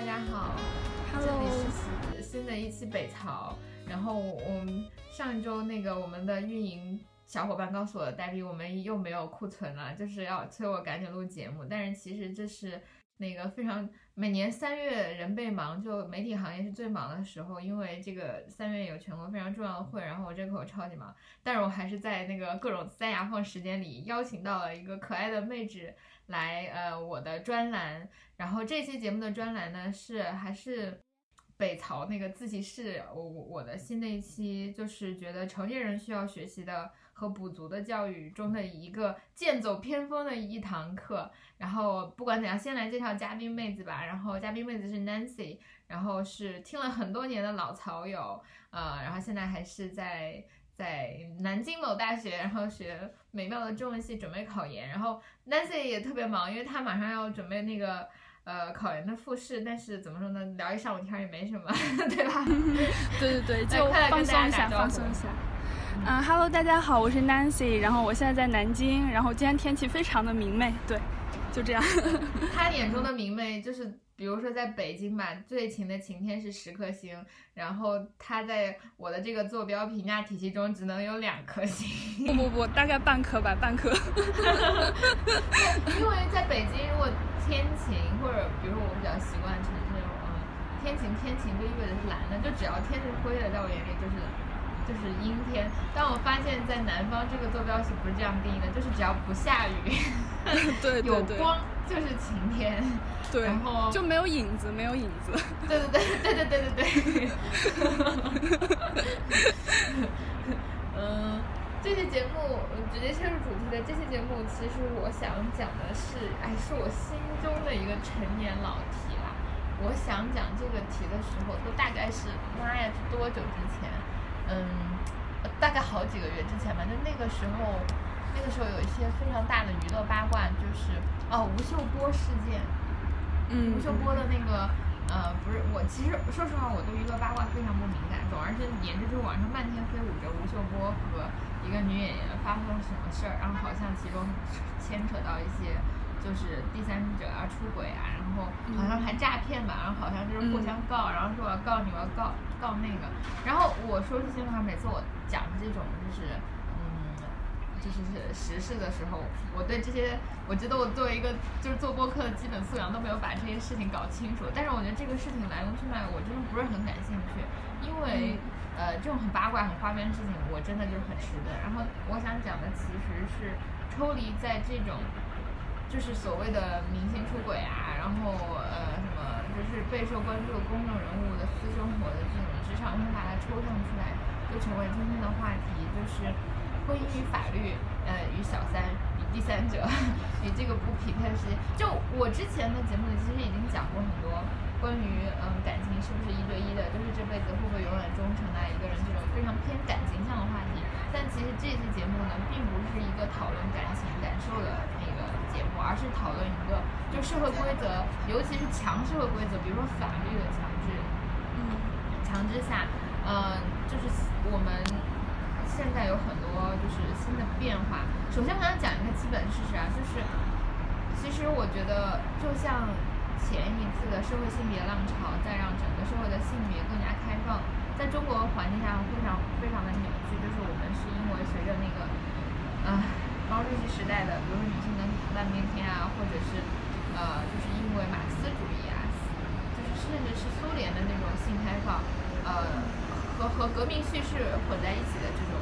大家好这里是新的一期北朝。然后我们上一周那个我们的运营小伙伴告诉我，代币我们又没有库存了，就是要催我赶紧录节目。但是其实这是那个非常每年三月人倍忙，就媒体行业是最忙的时候，因为这个三月有全国非常重要的会，然后我这口超级忙，但是我还是在那个各种塞牙缝时间里邀请到了一个可爱的妹纸来呃我的专栏。然后这期节目的专栏呢是还是。北曹那个自习室，我我的新的一期就是觉得成年人需要学习的和补足的教育中的一个剑走偏锋的一堂课。然后不管怎样，先来介绍嘉宾妹子吧。然后嘉宾妹子是 Nancy，然后是听了很多年的老曹友，呃，然后现在还是在在南京某大学，然后学美妙的中文系，准备考研。然后 Nancy 也特别忙，因为她马上要准备那个。呃，考研的复试，但是怎么说呢？聊一上午天也没什么，对吧？对对对，就放松一下，放松一下。嗯，Hello，大家好，我是 Nancy，然后我现在在南京，然后今天天气非常的明媚，对，就这样。他眼中的明媚就是。比如说在北京吧，最晴的晴天是十颗星，然后它在我的这个坐标评价体系中只能有两颗星。不不不，大概半颗吧，半颗。因为在北京，如果天晴或者比如说我比较习惯城市，嗯，天晴天晴就意味着是蓝的，就只要天是灰的，在我眼里就是就是阴天。但我发现，在南方这个坐标系不是这样定义的，就是只要不下雨，对有光就是晴天。对，然后就没有影子，没有影子。对对对对对对对对。嗯，这期节目直接切入主题的。这期节目其实我想讲的是，哎，是我心中的一个陈年老题啦。我想讲这个题的时候，都大概是妈呀，是多久之前？嗯，大概好几个月之前吧。就那个时候，那个时候有一些非常大的娱乐八卦，就是哦，吴秀波事件。吴秀波的那个，呃，不是我，其实说实话，我对娱乐八卦非常不敏感。总而言之，就是网上漫天飞舞着吴秀波和一个女演员发生了什么事儿，然后好像其中牵扯到一些就是第三者啊出轨啊，然后好像还诈骗吧，然后好像就是互相告，然后说我要告你，我要告告那个。然后我说句心里话，每次我讲这种就是。就是时事的时候，我对这些，我觉得我作为一个就是做播客的基本素养都没有把这些事情搞清楚。但是我觉得这个事情来龙去脉，我真的不是很感兴趣，因为呃这种很八卦、很花边的事情，我真的就是很迟钝。然后我想讲的其实是抽离在这种就是所谓的明星出轨啊，然后呃什么就是备受关注的公众人物的私生活的这种职场，我把它抽象出来，就成为今天的话题，就是。婚姻与法律，呃，与小三，与第三者，与这个不匹配的事情。就我之前的节目里，其实已经讲过很多关于嗯感情是不是一对一的，就是这辈子会不会永远忠诚爱一个人这种非常偏感情向的话题。但其实这期节目呢，并不是一个讨论感情感受的那个节目，而是讨论一个就社会规则，尤其是强社会规则，比如说法律的强制，嗯，强制下，嗯，就是我们。现在有很多就是新的变化。首先，我想讲一个基本事实啊，就是其实我觉得，就像前一次的社会性别浪潮在让整个社会的性别更加开放，在中国环境下非常非常的扭曲，就是我们是因为随着那个呃毛主席时代的，比如说女性的半边天啊，或者是呃就是因为马克思主义啊，就是甚至是苏联的那种性开放，呃和和革命叙事混在一起的这种。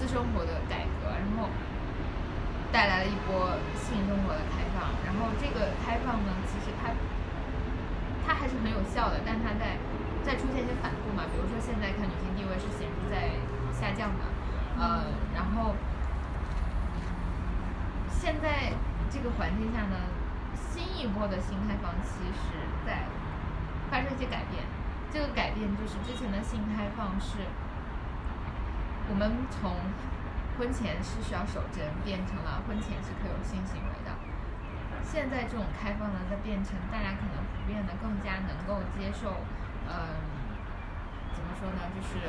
私生活的改革，然后带来了一波性生活的开放。然后这个开放呢，其实它它还是很有效的，但它在在出现一些反复嘛。比如说现在看女性地位是显著在下降的，呃，然后现在这个环境下呢，新一波的新开放其实在发生一些改变。这个改变就是之前的性开放是。我们从婚前是需要守贞，变成了婚前是可以有性行为的。现在这种开放呢，在变成大家可能普遍的更加能够接受，嗯，怎么说呢？就是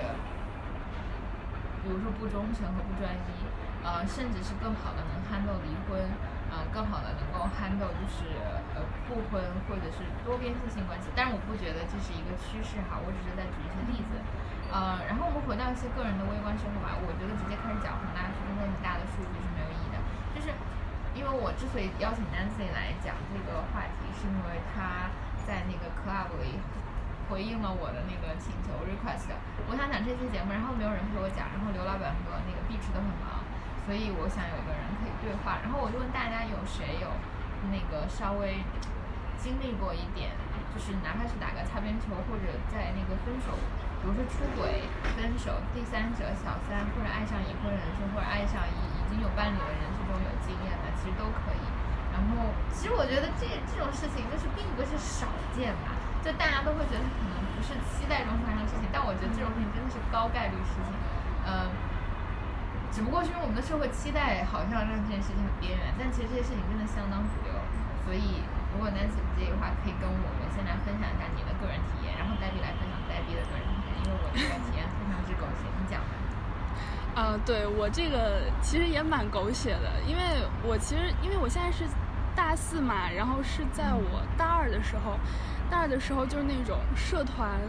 比如说不忠诚和不专一，呃，甚至是更好的能 handle 离婚，呃，更好的能够 handle 就是呃不婚或者是多边性性关系，但是我不觉得这是一个趋势哈，我只是在举一些例子。呃，然后我们回到一些个人的微观生活吧，我觉得直接开始讲宏大叙事或很大的数据是没有意义的。就是因为我之所以邀请 Nancy 来讲这个话题，是因为她在那个 club 里回应了我的那个请求 request。我想讲这期节目，然后没有人陪我讲，然后刘老板和那个碧池都很忙，所以我想有个人对话。然后我就问大家有谁有那个稍微经历过一点，就是哪怕是打个擦边球，或者在那个分手。比如说出轨、分手、第三者、小三，或者爱上已婚人士，或者爱上已已经有伴侣的人士中有经验的，其实都可以。然后，其实我觉得这这种事情就是并不是少见吧，就大家都会觉得可能不是期待中发生的事情，但我觉得这种事情真的是高概率事情。嗯，只不过是因为我们的社会期待好像让这件事情很边缘，但其实这些事情真的相当主流。所以，如果 Nancy 不介意的话，可以跟我们先来分享一下你的个人体验，然后 Debbie 来分享 Debbie 的个人体验。因为我的个体验非常之狗血，你讲吧。嗯，对我这个其实也蛮狗血的，因为我其实因为我现在是大四嘛，然后是在我大二的时候，大二的时候就是那种社团，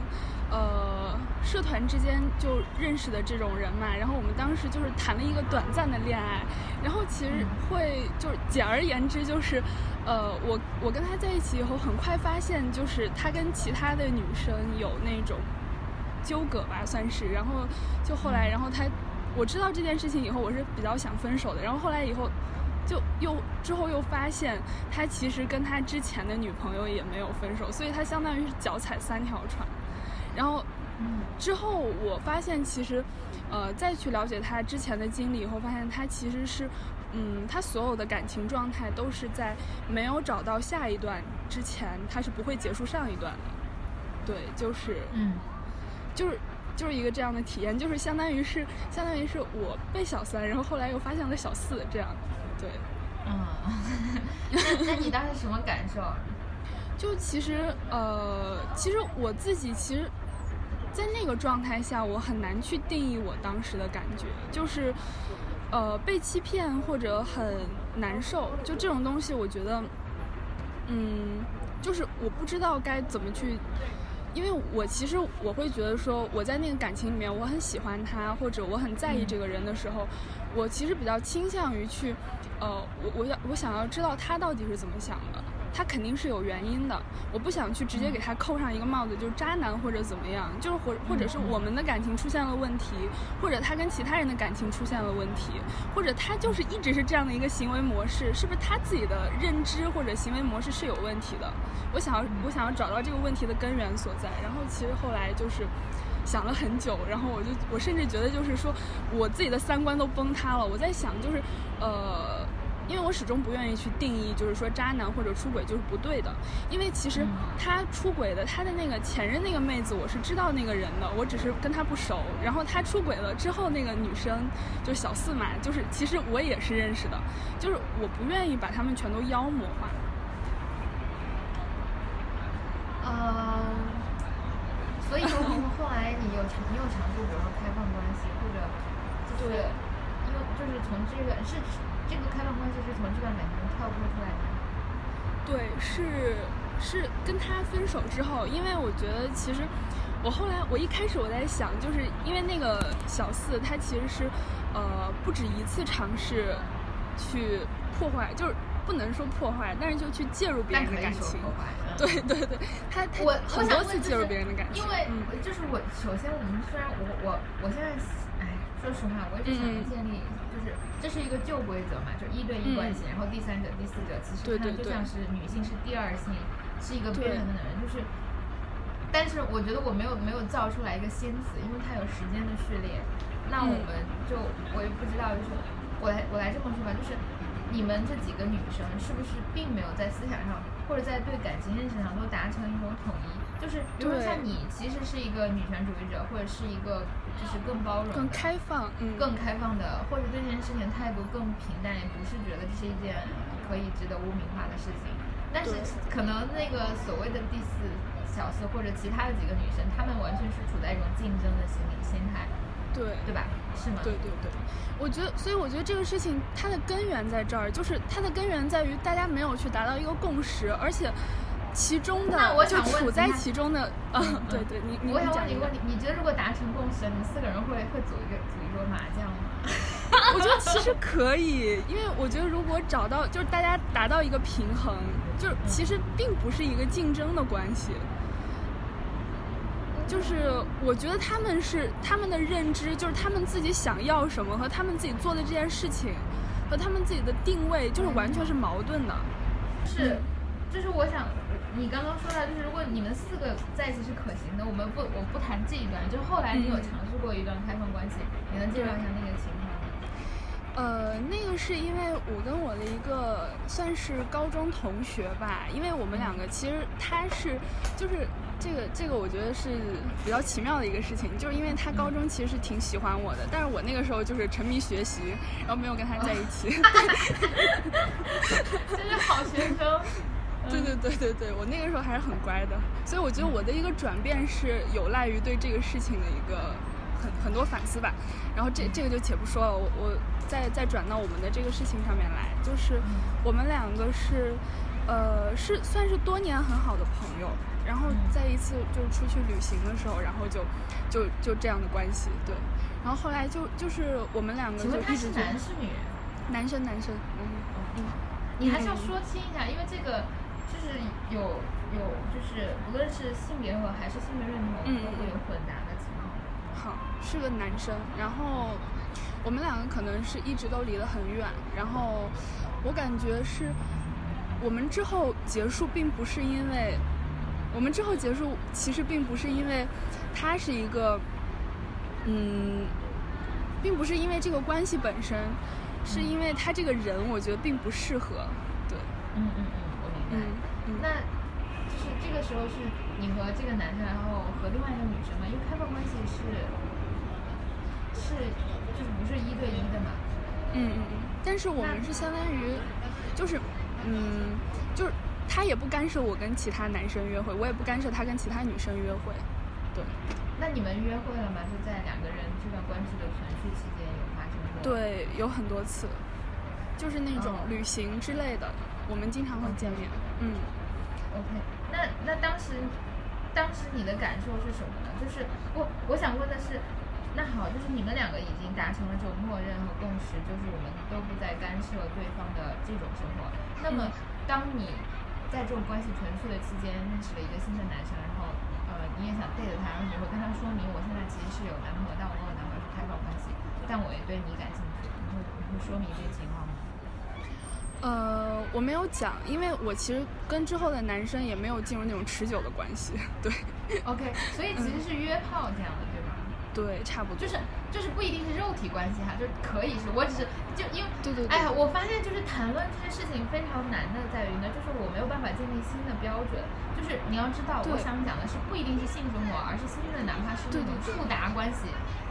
呃，社团之间就认识的这种人嘛，然后我们当时就是谈了一个短暂的恋爱，然后其实会就是简而言之就是，呃，我我跟他在一起以后，很快发现就是他跟其他的女生有那种。纠葛吧，算是。然后就后来，然后他，我知道这件事情以后，我是比较想分手的。然后后来以后，就又之后又发现，他其实跟他之前的女朋友也没有分手，所以他相当于是脚踩三条船。然后之后我发现，其实，呃，再去了解他之前的经历以后，发现他其实是，嗯，他所有的感情状态都是在没有找到下一段之前，他是不会结束上一段的。对，就是，嗯。就是就是一个这样的体验，就是相当于是相当于是我被小三，然后后来又发现了小四这样，对，嗯，那那你当时什么感受？就其实呃，其实我自己其实，在那个状态下，我很难去定义我当时的感觉，就是呃被欺骗或者很难受，就这种东西，我觉得，嗯，就是我不知道该怎么去。因为我其实我会觉得说我在那个感情里面我很喜欢他或者我很在意这个人的时候，我其实比较倾向于去，呃，我我要我想要知道他到底是怎么想的。他肯定是有原因的，我不想去直接给他扣上一个帽子，就是渣男或者怎么样，就是或或者是我们的感情出现了问题，或者他跟其他人的感情出现了问题，或者他就是一直是这样的一个行为模式，是不是他自己的认知或者行为模式是有问题的？我想要我想要找到这个问题的根源所在，然后其实后来就是想了很久，然后我就我甚至觉得就是说我自己的三观都崩塌了，我在想就是呃。因为我始终不愿意去定义，就是说渣男或者出轨就是不对的。因为其实他出轨的，他的那个前任那个妹子，我是知道那个人的，我只是跟他不熟。然后他出轨了之后，那个女生就是小四嘛，就是其实我也是认识的，就是我不愿意把他们全都妖魔化。呃，所以说后来你有尝你有尝试，比如说开放关系，或者就是因为就是从这个是。这个开放关系是从这段感情中跳脱出来的。对，是是跟他分手之后，因为我觉得其实我后来我一开始我在想，就是因为那个小四他其实是呃不止一次尝试去破坏，就是不能说破坏，但是就去介入别人的感情。对对对，他他我很多次介入别人的感情。因为就是我首先我们虽然我我我现在哎说实话，我一直想建立。这是一个旧规则嘛，就一对一关系，然后第三者、第四者，其实它就像是女性是第二性，是一个边缘的人，就是。但是我觉得我没有没有造出来一个仙子，因为它有时间的序列。那我们就我也不知道，就是我来我来这么说吧，就是你们这几个女生是不是并没有在思想上或者在对感情认识上都达成一种统一？就是比如说像你，其实是一个女权主义者，或者是一个。就是更包容、更开放、更开放的，或者对这件事情态度更平淡，也不是觉得这是一件可以值得污名化的事情。但是可能那个所谓的第四小四或者其他的几个女生，她们完全是处在一种竞争的心理心态。对对吧？是吗？对对对，我觉得，所以我觉得这个事情它的根源在这儿，就是它的根源在于大家没有去达到一个共识，而且其中的就那我想处在其中的，嗯，对对，你你我想你问你个问题，你觉得如果达成共识，你们四个人会会组一个组一桌麻将吗？我觉得其实可以，因为我觉得如果找到就是大家达到一个平衡，就是其实并不是一个竞争的关系。就是我觉得他们是他们的认知，就是他们自己想要什么和他们自己做的这件事情，和他们自己的定位，就是完全是矛盾的。是，就是我想，你刚刚说到，就是如果你们四个在一起是可行的，我们不，我不谈这一段，就后来你有尝试过一段开放关系，你能介绍一下那个情况吗？呃，那个是因为我跟我的一个算是高中同学吧，因为我们两个其实他是就是这个这个我觉得是比较奇妙的一个事情，就是因为他高中其实是挺喜欢我的，但是我那个时候就是沉迷学习，然后没有跟他在一起。真是好学生。对对对对对，我那个时候还是很乖的，所以我觉得我的一个转变是有赖于对这个事情的一个很很多反思吧。然后这这个就且不说了，我我再再转到我们的这个事情上面来，就是我们两个是呃是算是多年很好的朋友，然后在一次就出去旅行的时候，然后就就就这样的关系，对。然后后来就就是我们两个就一直就男是女人？男生男生，嗯。嗯，你还是要说清一下，因为这个就是有有就是不论是性别和还是性别认同，嗯都会有混杂的情况。好，是个男生，然后我们两个可能是一直都离得很远，然后我感觉是我们之后结束，并不是因为我们之后结束，其实并不是因为他是一个，嗯，并不是因为这个关系本身，是因为他这个人，我觉得并不适合，对，嗯，那就是这个时候是你和这个男生，然后和另外一个女生嘛，因为开放关系是是就是不是一对一的嘛。嗯嗯嗯，但是我们是相当于，就是，嗯，就是他也不干涉我跟其他男生约会，我也不干涉他跟其他女生约会，对那你们约会了吗？就在两个人这段关系的存续期间有发生过？。对，有很多次，就是那种哦旅行之类的，我们经常会见面，嗯。OK，那那当时当时你的感受是什么呢？就是我我想问的是，那好，就是你们两个已经达成了这种默认和共识，就是我们都不再干涉对方的这种生活。那么嗯，当你在这种关系存续的期间认识了一个新的男生，然后呃你也想 date 他，然后你会跟他说明我现在其实是有男朋友，但我跟我男朋友是开放关系，但我也对你感兴趣，你会你会说明这个情况吗？呃，我没有讲，因为我其实跟之后的男生也没有进入那种持久的关系，对，OK，所以其实是约炮这样的，对吗？对，差不多，就是就是不一定是肉体关系哈，就是可以是，我只是就因为对对对哎呀，我发现就是谈论这件事情非常难的在于呢，就是我没有办法建立新的标准。就是你要知道，我想讲的是不一定是性生活，而是新的哪怕是那种触达关系。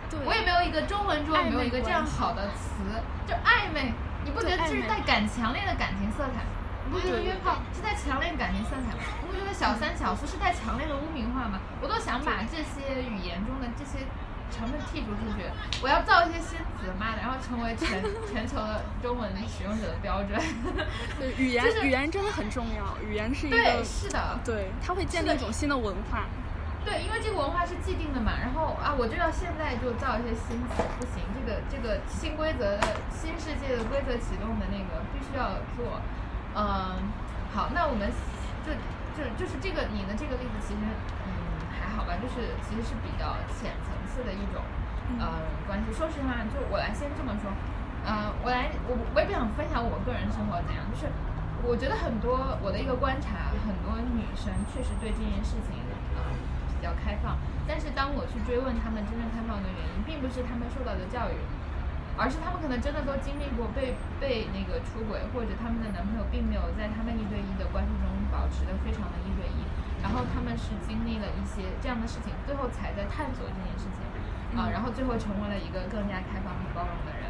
对，我也没有一个中文中没有一个这样好的词，就暧昧，你不觉得这是带感强烈的感情色彩？你不觉得约炮是带强烈感情色彩吗？你不觉得小三小四是带强烈的污名化吗？我都想把这些语言中的这些成分剔除出去，我要造一些新词，妈的，然后成为全全球的中文使用者的标准。对语言、就是语言真的很重要，语言是一个对，是的，对，它会建立一种新的文化。对，因为这个文化是既定的嘛，然后啊，我就要现在就造一些新词，不行，这个这个新规则的新世界的规则启动的那个必须要做。嗯，好，那我们就就就是这个你的这个例子其实嗯还好吧，就是其实是比较浅层次的一种呃关系。说实话，就我来先这么说，呃，我来我我也不想分享我个人生活怎样，就是我觉得很多我的一个观察，很多女生确实对这件事情呃比较开放，但是当我去追问他们真正开放的原因，并不是他们受到的教育，而是他们可能真的都经历过被被那个出轨，或者他们的男朋友并没有在他们一对一的关系中保持的非常的一对一，然后他们是经历了一些这样的事情，最后才在探索这件事情，啊、然后最后成为了一个更加开放和包容的人。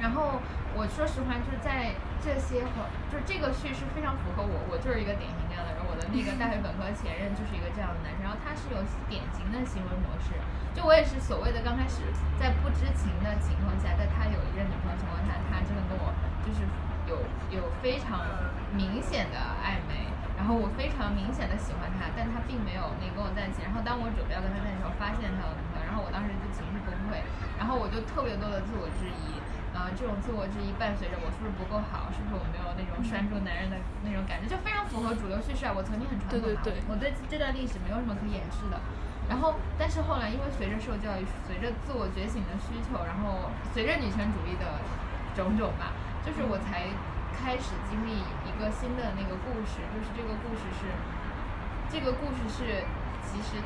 然后我说实话，就是在这些环，就是这个叙事非常符合我，我就是一个典型这样的人。我的那个大学本科 前任就是一个这样的男生，然后他是有典型的行为模式。就我也是所谓的刚开始在不知情的情况下，在他有一任女朋友情况下，他真的跟我就是有有非常明显的暧昧。然后我非常明显的喜欢他，但他并没有那跟我在一起。然后当我准备要跟他在一起时候，发现他有女朋友，然后我当时就情绪崩溃，然后我就特别多的自我质疑，呃，这种自我质疑伴随着我是不是不够好，是不是我没有那种拴住男人的那种感觉，就非常符合主流叙事啊。我曾经很传统，对对对，我对这段历史没有什么可掩饰的。然后，但是后来因为随着受教育，随着自我觉醒的需求，然后随着女权主义的种种吧，就是我才。开始经历一个新的那个故事，就是这个故事是，这个故事是，其实，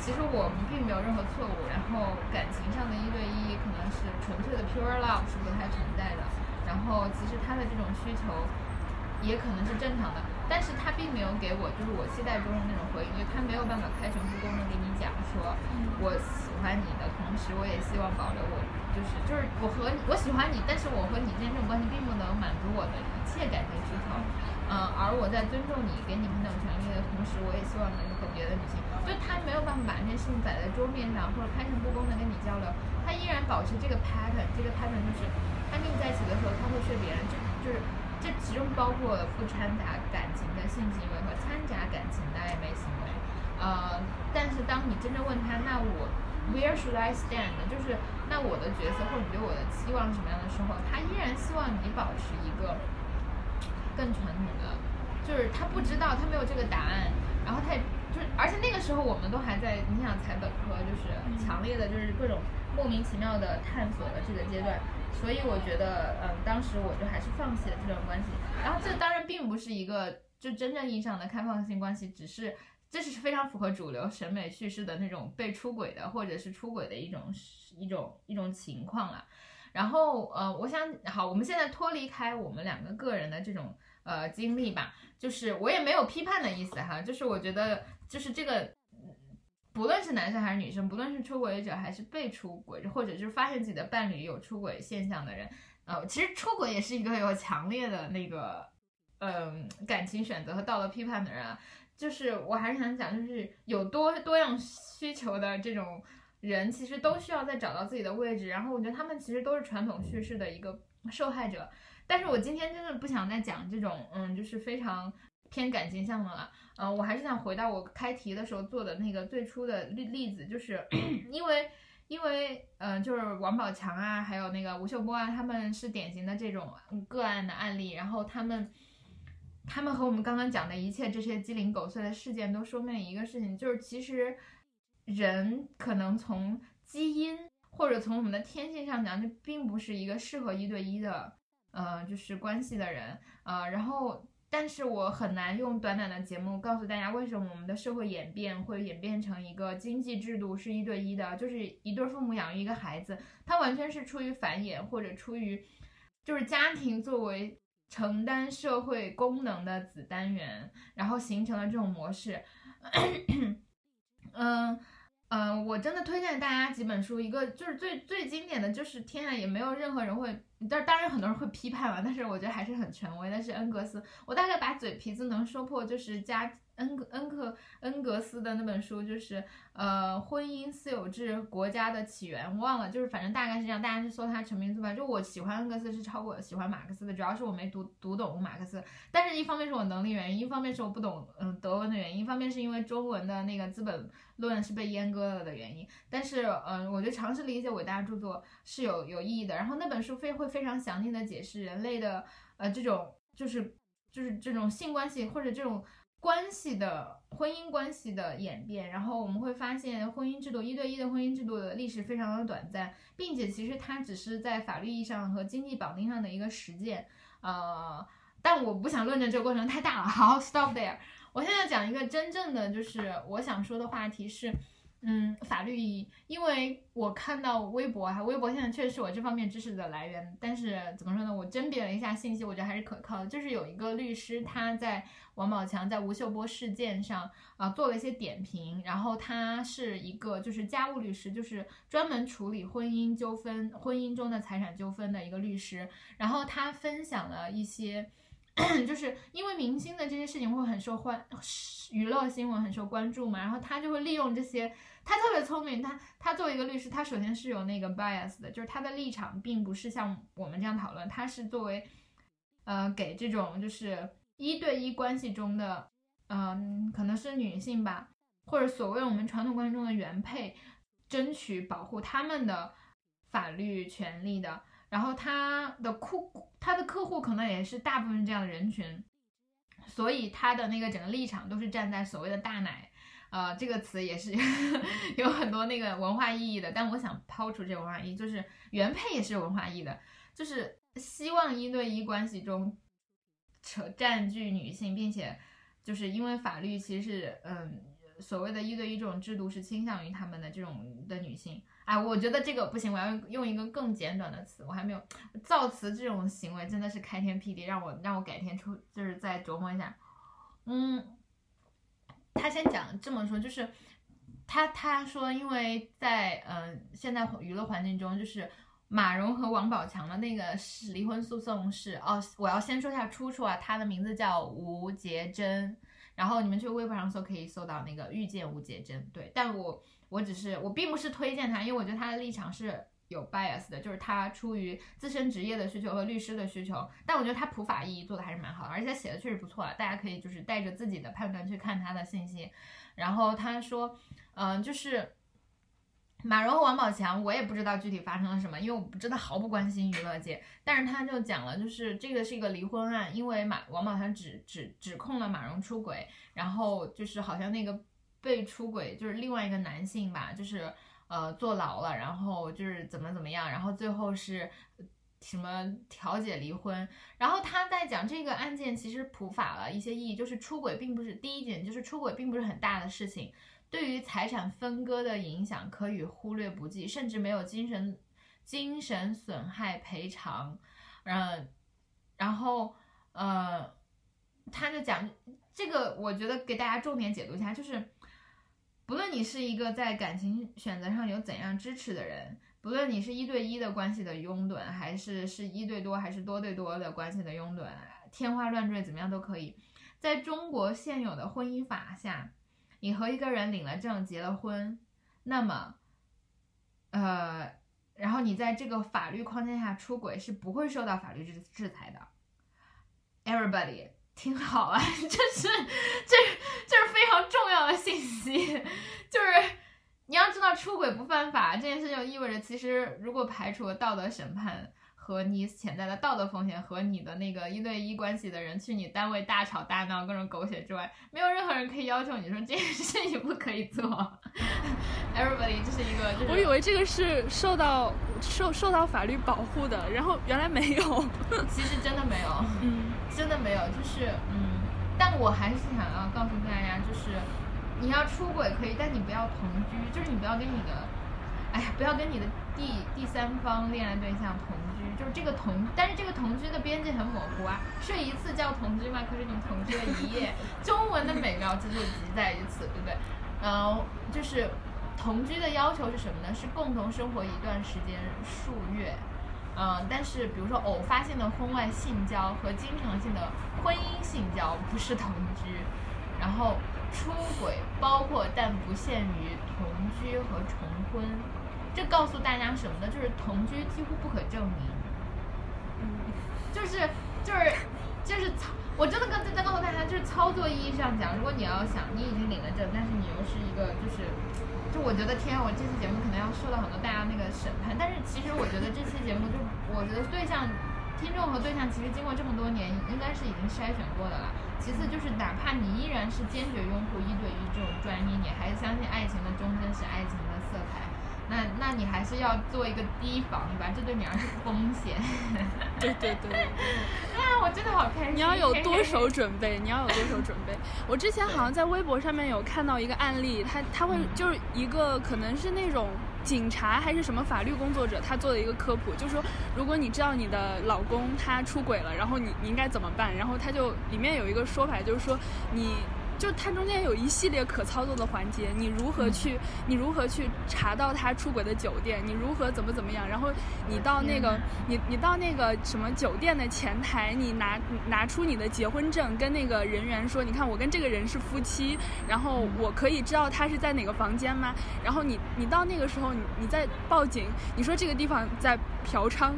其实我们并没有任何错误，然后感情上的一对一可能是纯粹的 pure love 是不太存在的，然后其实他的这种需求，也可能是正常的，但是他并没有给我就是我期待中的那种回应，就他没有办法开诚布公的给你讲说，我喜欢你的同时，我也希望保留我。就是就是我和我喜欢你，但是我和你之间这种关系并不能满足我的一切感情需求，嗯，而我在尊重你，给你平等权利的同时，我也希望能和别的女性，就他没有办法把这件事情摆在桌面上，或者开诚布公的跟你交流，他依然保持这个 pattern，这个 pattern 就是他跟你在一起的时候，他会睡别人，就就是这其中包括不掺杂感情的性行为和掺杂感情的暧昧行为，呃，但是当你真正问他，那我。Where should I stand？就是那我的角色或者你对我的期望是什么样的时候，他依然希望你保持一个更传统的，就是他不知道他没有这个答案，然后他也就而且那个时候我们都还在你想才本科，就是强烈的就是各种莫名其妙的探索的这个阶段，所以我觉得嗯，当时我就还是放弃了这段关系。然后这当然并不是一个就真正意义上的开放性关系，只是。这是非常符合主流审美叙事的那种被出轨的，或者是出轨的一种一种一种情况了。然后，呃，我想，好，我们现在脱离开我们两个个人的这种呃经历吧，就是我也没有批判的意思哈，就是我觉得，就是这个，不论是男生还是女生，不论是出轨者还是被出轨，或者是发现自己的伴侣有出轨现象的人，呃，其实出轨也是一个有强烈的那个，嗯，感情选择和道德批判的人啊。就是我还是想讲，就是有多多样需求的这种人，其实都需要再找到自己的位置。然后我觉得他们其实都是传统叙事的一个受害者。但是我今天真的不想再讲这种，嗯，就是非常偏感情向的了。嗯，我还是想回到我开题的时候做的那个最初的例例子，就是 因为因为嗯，就是王宝强啊，还有那个吴秀波啊，他们是典型的这种个案的案例，然后他们。他们和我们刚刚讲的一切这些鸡零狗碎的事件都说明了一个事情，就是其实人可能从基因或者从我们的天性上讲，就并不是一个适合一对一的，呃，就是关系的人，呃，然后，但是我很难用短短的节目告诉大家为什么我们的社会演变会演变成一个经济制度是一对一的，就是一对父母养育一个孩子，他完全是出于繁衍或者出于就是家庭作为。承担社会功能的子单元，然后形成了这种模式。嗯嗯，我真的推荐大家几本书，一个就是最最经典的就是天啊，也没有任何人会，但当然很多人会批判嘛，但是我觉得还是很权威但，是恩格斯。我大概把嘴皮子能说破，就是加。恩格恩克恩格斯的那本书就是呃婚姻私有制国家的起源，忘了，就是反正大概是这样，大家是搜他成名作吧。就我喜欢恩格斯是超过喜欢马克思的，主要是我没读读懂马克思，但是一方面是我能力原因，一方面是我不懂嗯德文的原因，一方面是因为中文的那个《资本论》是被阉割了的原因。但是嗯，我觉得尝试理解伟大著作是有有意义的。然后那本书非会非常详尽的解释人类的呃这种就是就是这种性关系或者这种。关系的婚姻关系的演变，然后我们会发现，婚姻制度一对一的婚姻制度的历史非常的短暂，并且其实它只是在法律意义上和经济绑定上的一个实践。呃，但我不想论证这个过程太大了。好，stop there。我现在讲一个真正的，就是我想说的话题是，嗯，法律意义，因为我看到微博哈，微博现在确实是我这方面知识的来源，但是怎么说呢，我甄别了一下信息，我觉得还是可靠的。就是有一个律师，他在王宝强在吴秀波事件上啊做了一些点评，然后他是一个就是家务律师，就是专门处理婚姻纠纷、婚姻中的财产纠纷的一个律师，然后他分享了一些。就是因为明星的这些事情会很受欢，娱乐新闻很受关注嘛，然后他就会利用这些，他特别聪明，他他作为一个律师，他首先是有那个 bias 的，就是他的立场并不是像我们这样讨论，他是作为，呃，给这种就是一对一关系中的，嗯，可能是女性吧，或者所谓我们传统关系中的原配，争取保护他们的法律权利的。然后他的客他的客户可能也是大部分这样的人群，所以他的那个整个立场都是站在所谓的大奶，呃，这个词也是 有很多那个文化意义的。但我想抛出这个文化意义，就是原配也是有文化意义的，就是希望一对一关系中扯占据女性，并且就是因为法律其实是嗯所谓的一对一这种制度是倾向于他们的这种的女性。哎，我觉得这个不行，我要用一个更简短的词。我还没有造词这种行为真的是开天辟地，让我让我改天出就是再琢磨一下。嗯，他先讲这么说，就是他他说，因为在嗯现在娱乐环境中，就是马蓉和王宝强的那个是离婚诉讼是哦，我要先说一下出处啊，他的名字叫吴杰珍，然后你们去微博上搜可以搜到那个遇见吴杰珍，对，但我。我只是我并不是推荐他，因为我觉得他的立场是有 bias 的，就是他出于自身职业的需求和律师的需求。但我觉得他普法意义做的还是蛮好的，而且写的确实不错啊，大家可以就是带着自己的判断去看他的信息。然后他说，嗯，就是马蓉和王宝强，我也不知道具体发生了什么，因为我真的毫不关心娱乐界。但是他就讲了，就是这个是一个离婚案，因为马王宝强指指指控了马蓉出轨，然后就是好像那个。被出轨就是另外一个男性吧，就是呃坐牢了，然后就是怎么怎么样，然后最后是什么调解离婚。然后他在讲这个案件其实普法了一些意义，就是出轨并不是第一点，就是出轨并不是很大的事情，对于财产分割的影响可以忽略不计，甚至没有精神精神损害赔偿。嗯，然后呃，他就讲这个，我觉得给大家重点解读一下，就是。不论你是一个在感情选择上有怎样支持的人，不论你是一对一的关系的拥趸，还是是一对多还是多对多的关系的拥趸，天花乱坠怎么样都可以。在中国现有的婚姻法下，你和一个人领了证结了婚，那么，呃，然后你在这个法律框架下出轨是不会受到法律制制裁的。Everybody。挺好啊，这是，这这是非常重要的信息，就是你要知道出轨不犯法这件事，就意味着其实如果排除了道德审判和你潜在的道德风险和你的那个一对一关系的人去你单位大吵大闹各种狗血之外，没有任何人可以要求你说这件事你不可以做。Everybody，这是一个，我以为这个是受到受受到法律保护的，然后原来没有，其实真的没有，嗯。真的没有，就是嗯，但我还是想要告诉大家，就是你要出轨可以，但你不要同居，就是你不要跟你的，哎呀，不要跟你的第第三方恋爱对象同居，就是这个同，但是这个同居的边界很模糊啊，睡一次叫同居吗？可是你同居了一夜，中文的美妙之处即在于此，对不对？然后就是同居的要求是什么呢？是共同生活一段时间数月。嗯，但是比如说偶发性的婚外性交和经常性的婚姻性交不是同居，然后出轨包括但不限于同居和重婚，这告诉大家什么呢？就是同居几乎不可证明。嗯，就是就是就是操，我真的跟在告诉大家，就是操作意义上讲，如果你要想你已经领了证，但是你又是一个就是。就我觉得，天，我这期节目可能要受到很多大家那个审判。但是其实我觉得这期节目，就我觉得对象、听众和对象，其实经过这么多年，应该是已经筛选过的了。其次就是，哪怕你依然是坚决拥护一对一这种专一，你还相信爱情的忠贞是爱情的色彩，那那你还是要做一个提防，对吧？这对你而言是风险。对对对。啊，我真的好开心！你要有多手准备，你要有多手准备。我之前好像在微博上面有看到一个案例，他他会就是一个可能是那种警察还是什么法律工作者，他做的一个科普，就是说如果你知道你的老公他出轨了，然后你你应该怎么办？然后他就里面有一个说法，就是说你。就它中间有一系列可操作的环节，你如何去，你如何去查到他出轨的酒店，你如何怎么怎么样，然后你到那个，你你到那个什么酒店的前台，你拿拿出你的结婚证，跟那个人员说，你看我跟这个人是夫妻，然后我可以知道他是在哪个房间吗？然后你你到那个时候，你你再报警，你说这个地方在嫖娼。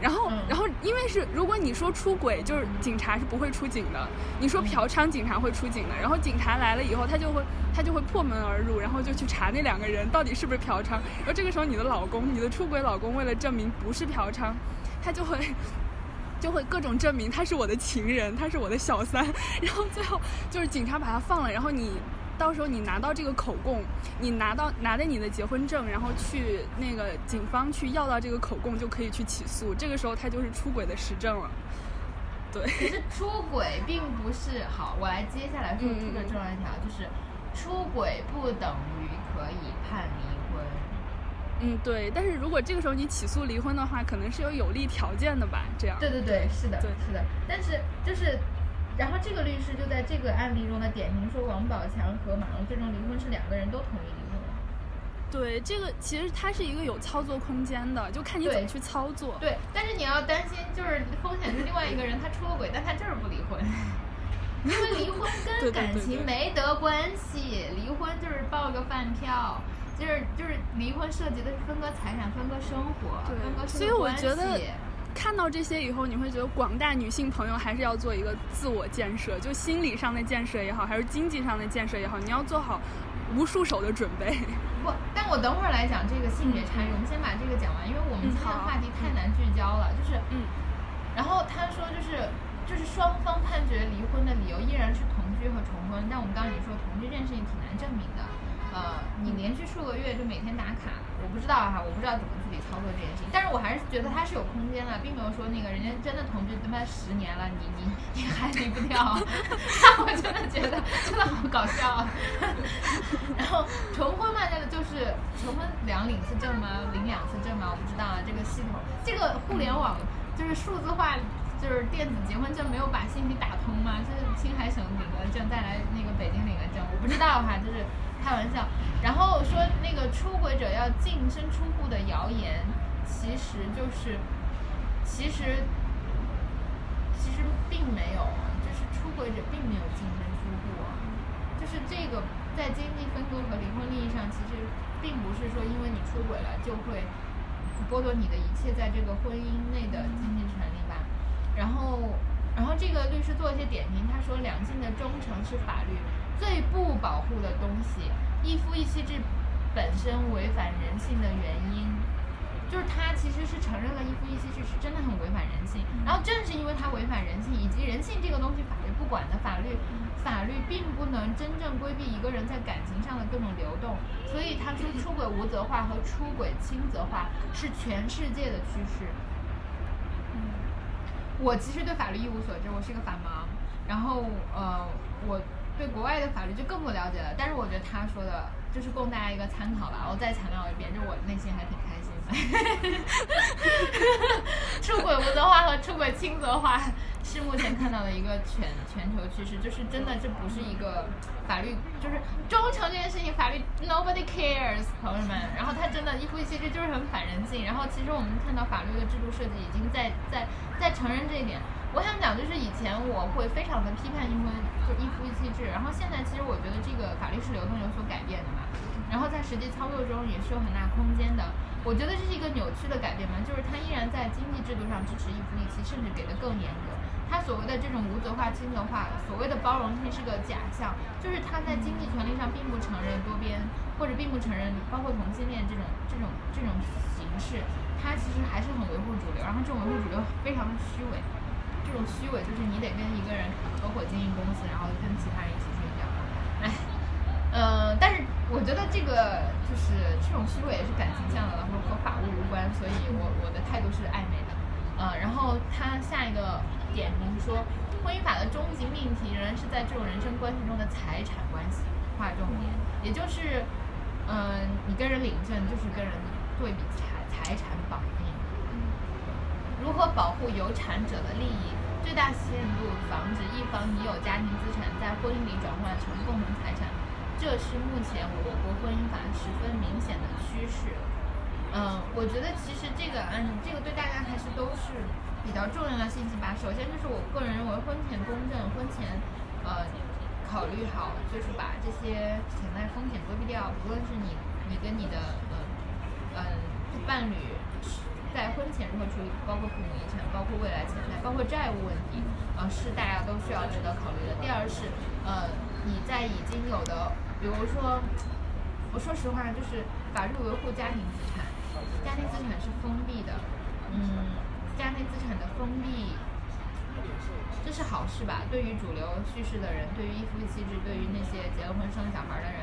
然后，然后，因为是如果你说出轨，就是警察是不会出警的。你说嫖娼，警察会出警的。然后警察来了以后，他就会他就会破门而入，然后就去查那两个人到底是不是嫖娼。然后这个时候，你的老公，你的出轨老公，为了证明不是嫖娼，他就会 就会各种证明他是我的情人，他是我的小三。然后最后就是警察把他放了，然后你。到时候你拿到这个口供，你拿到拿着你的结婚证，然后去那个警方去要到这个口供，就可以去起诉。这个时候他就是出轨的实证了。对。其实出轨并不是好，我来接下来说这个重要一条，就是出轨不等于可以判离婚。嗯，对。但是如果这个时候你起诉离婚的话，可能是有有利条件的吧？这样。对对对，是的，对是的。但是就是。然后这个律师就在这个案例中的点评说，王宝强和马龙最终离婚是两个人都同意离婚。对，这个其实它是一个有操作空间的，就看你怎么去操作。对，但是你要担心，就是风险是另外一个人他出了轨，但他就是不离婚，因为离婚跟 感情没得关系，离婚就是报个饭票，就是就是离婚涉及的是分割财产、分割生活、分割所以我觉得。看到这些以后，你会觉得广大女性朋友还是要做一个自我建设，就心理上的建设也好，还是经济上的建设也好，你要做好无数手的准备。不，但我等会儿来讲这个性别差异，我们先把这个讲完，因为我们今天的话题太难聚焦了。就是，嗯，然后他说就是就是双方判决离婚的理由依然是同居和重婚，但我们刚刚也说同居这件事情挺难证明的。呃，你连续数个月就每天打卡，我不知道哈，我不知道怎么具体操作这件事情。但是我还是觉得它是有空间的，并没有说那个人家真的同居他妈十年了，你你你还离不掉，我真的觉得真的好搞笑。然后重婚嘛，这个就是重婚两领次证吗？领两次证吗？我不知道啊，这个系统，这个互联网就是数字化，就是电子结婚证没有把信息打通吗？就是青海省领个证，再来那个北京领个证，我不知道哈，就是。开玩笑，然后说那个出轨者要净身出户的谣言，其实就是，其实，其实并没有，就是出轨者并没有净身出户，就是这个在经济分割和离婚利益上，其实并不是说因为你出轨了就会剥夺你的一切在这个婚姻内的经济权利吧。然后，然后这个律师做一些点评，他说两性的忠诚是法律。最不保护的东西，一夫一妻制本身违反人性的原因，就是他其实是承认了一夫一妻制是真的很违反人性。然后正是因为它违反人性，以及人性这个东西法律不管的，法律法律并不能真正规避一个人在感情上的各种流动。所以他说出轨无责化和出轨轻责化是全世界的趋势。我其实对法律一无所知，我是一个法盲。然后呃，我。对国外的法律就更不了解了，但是我觉得他说的就是供大家一个参考吧。我再强调一遍，就我内心还挺开心的。出轨无责化和出轨轻责化是目前看到的一个全全球趋势，就是真的这不是一个法律，就是忠诚这件事情，法律 nobody cares，朋友们。然后他真的一夫一妻制就是很反人性。然后其实我们看到法律的制度设计已经在在在承认这一点。我想讲，就是以前我会非常的批判一婚，就一夫一妻制。然后现在其实我觉得这个法律是流动有所改变的嘛，然后在实际操作中也是有很大空间的。我觉得这是一个扭曲的改变嘛，就是它依然在经济制度上支持一夫一妻，甚至给的更严格。它所谓的这种无责化、轻责化，所谓的包容性是个假象，就是它在经济权利上并不承认多边，或者并不承认包括同性恋这种这种这种形式，它其实还是很维护主流，然后这种维护主流非常的虚伪。这种虚伪就是你得跟一个人合伙经营公司，然后跟其他人一起睡觉。哎，呃，但是我觉得这个就是这种虚伪也是感情向的，然后和法务无关，所以我我的态度是暧昧的。呃，然后他下一个点就是说，婚姻法的终极命题仍然是在这种人生关系中的财产关系划重点，也就是，嗯、你跟人领证就是跟人做一笔财财产绑。如何保护有产者的利益，最大限度防止一方已有家庭资产在婚姻里转换成共同财产，这是目前我国婚姻法十分明显的趋势。嗯，我觉得其实这个嗯，这个对大家还是都是比较重要的信息吧。首先就是我个人认为婚前公证，婚前呃考虑好，就是把这些潜在风险规避掉，无论是你你跟你的嗯嗯伴侣在婚前如何处理，包括父母遗产，包括未来钱财，包括债务问题，呃，是大家都需要值得考虑的。第二是，呃，你在已经有的，比如说，我说实话，就是法律维护家庭资产，家庭资产是封闭的，嗯，家庭资产的封闭，这是好事吧？对于主流叙事的人，对于一夫一妻制，对于那些结了婚生小孩的人，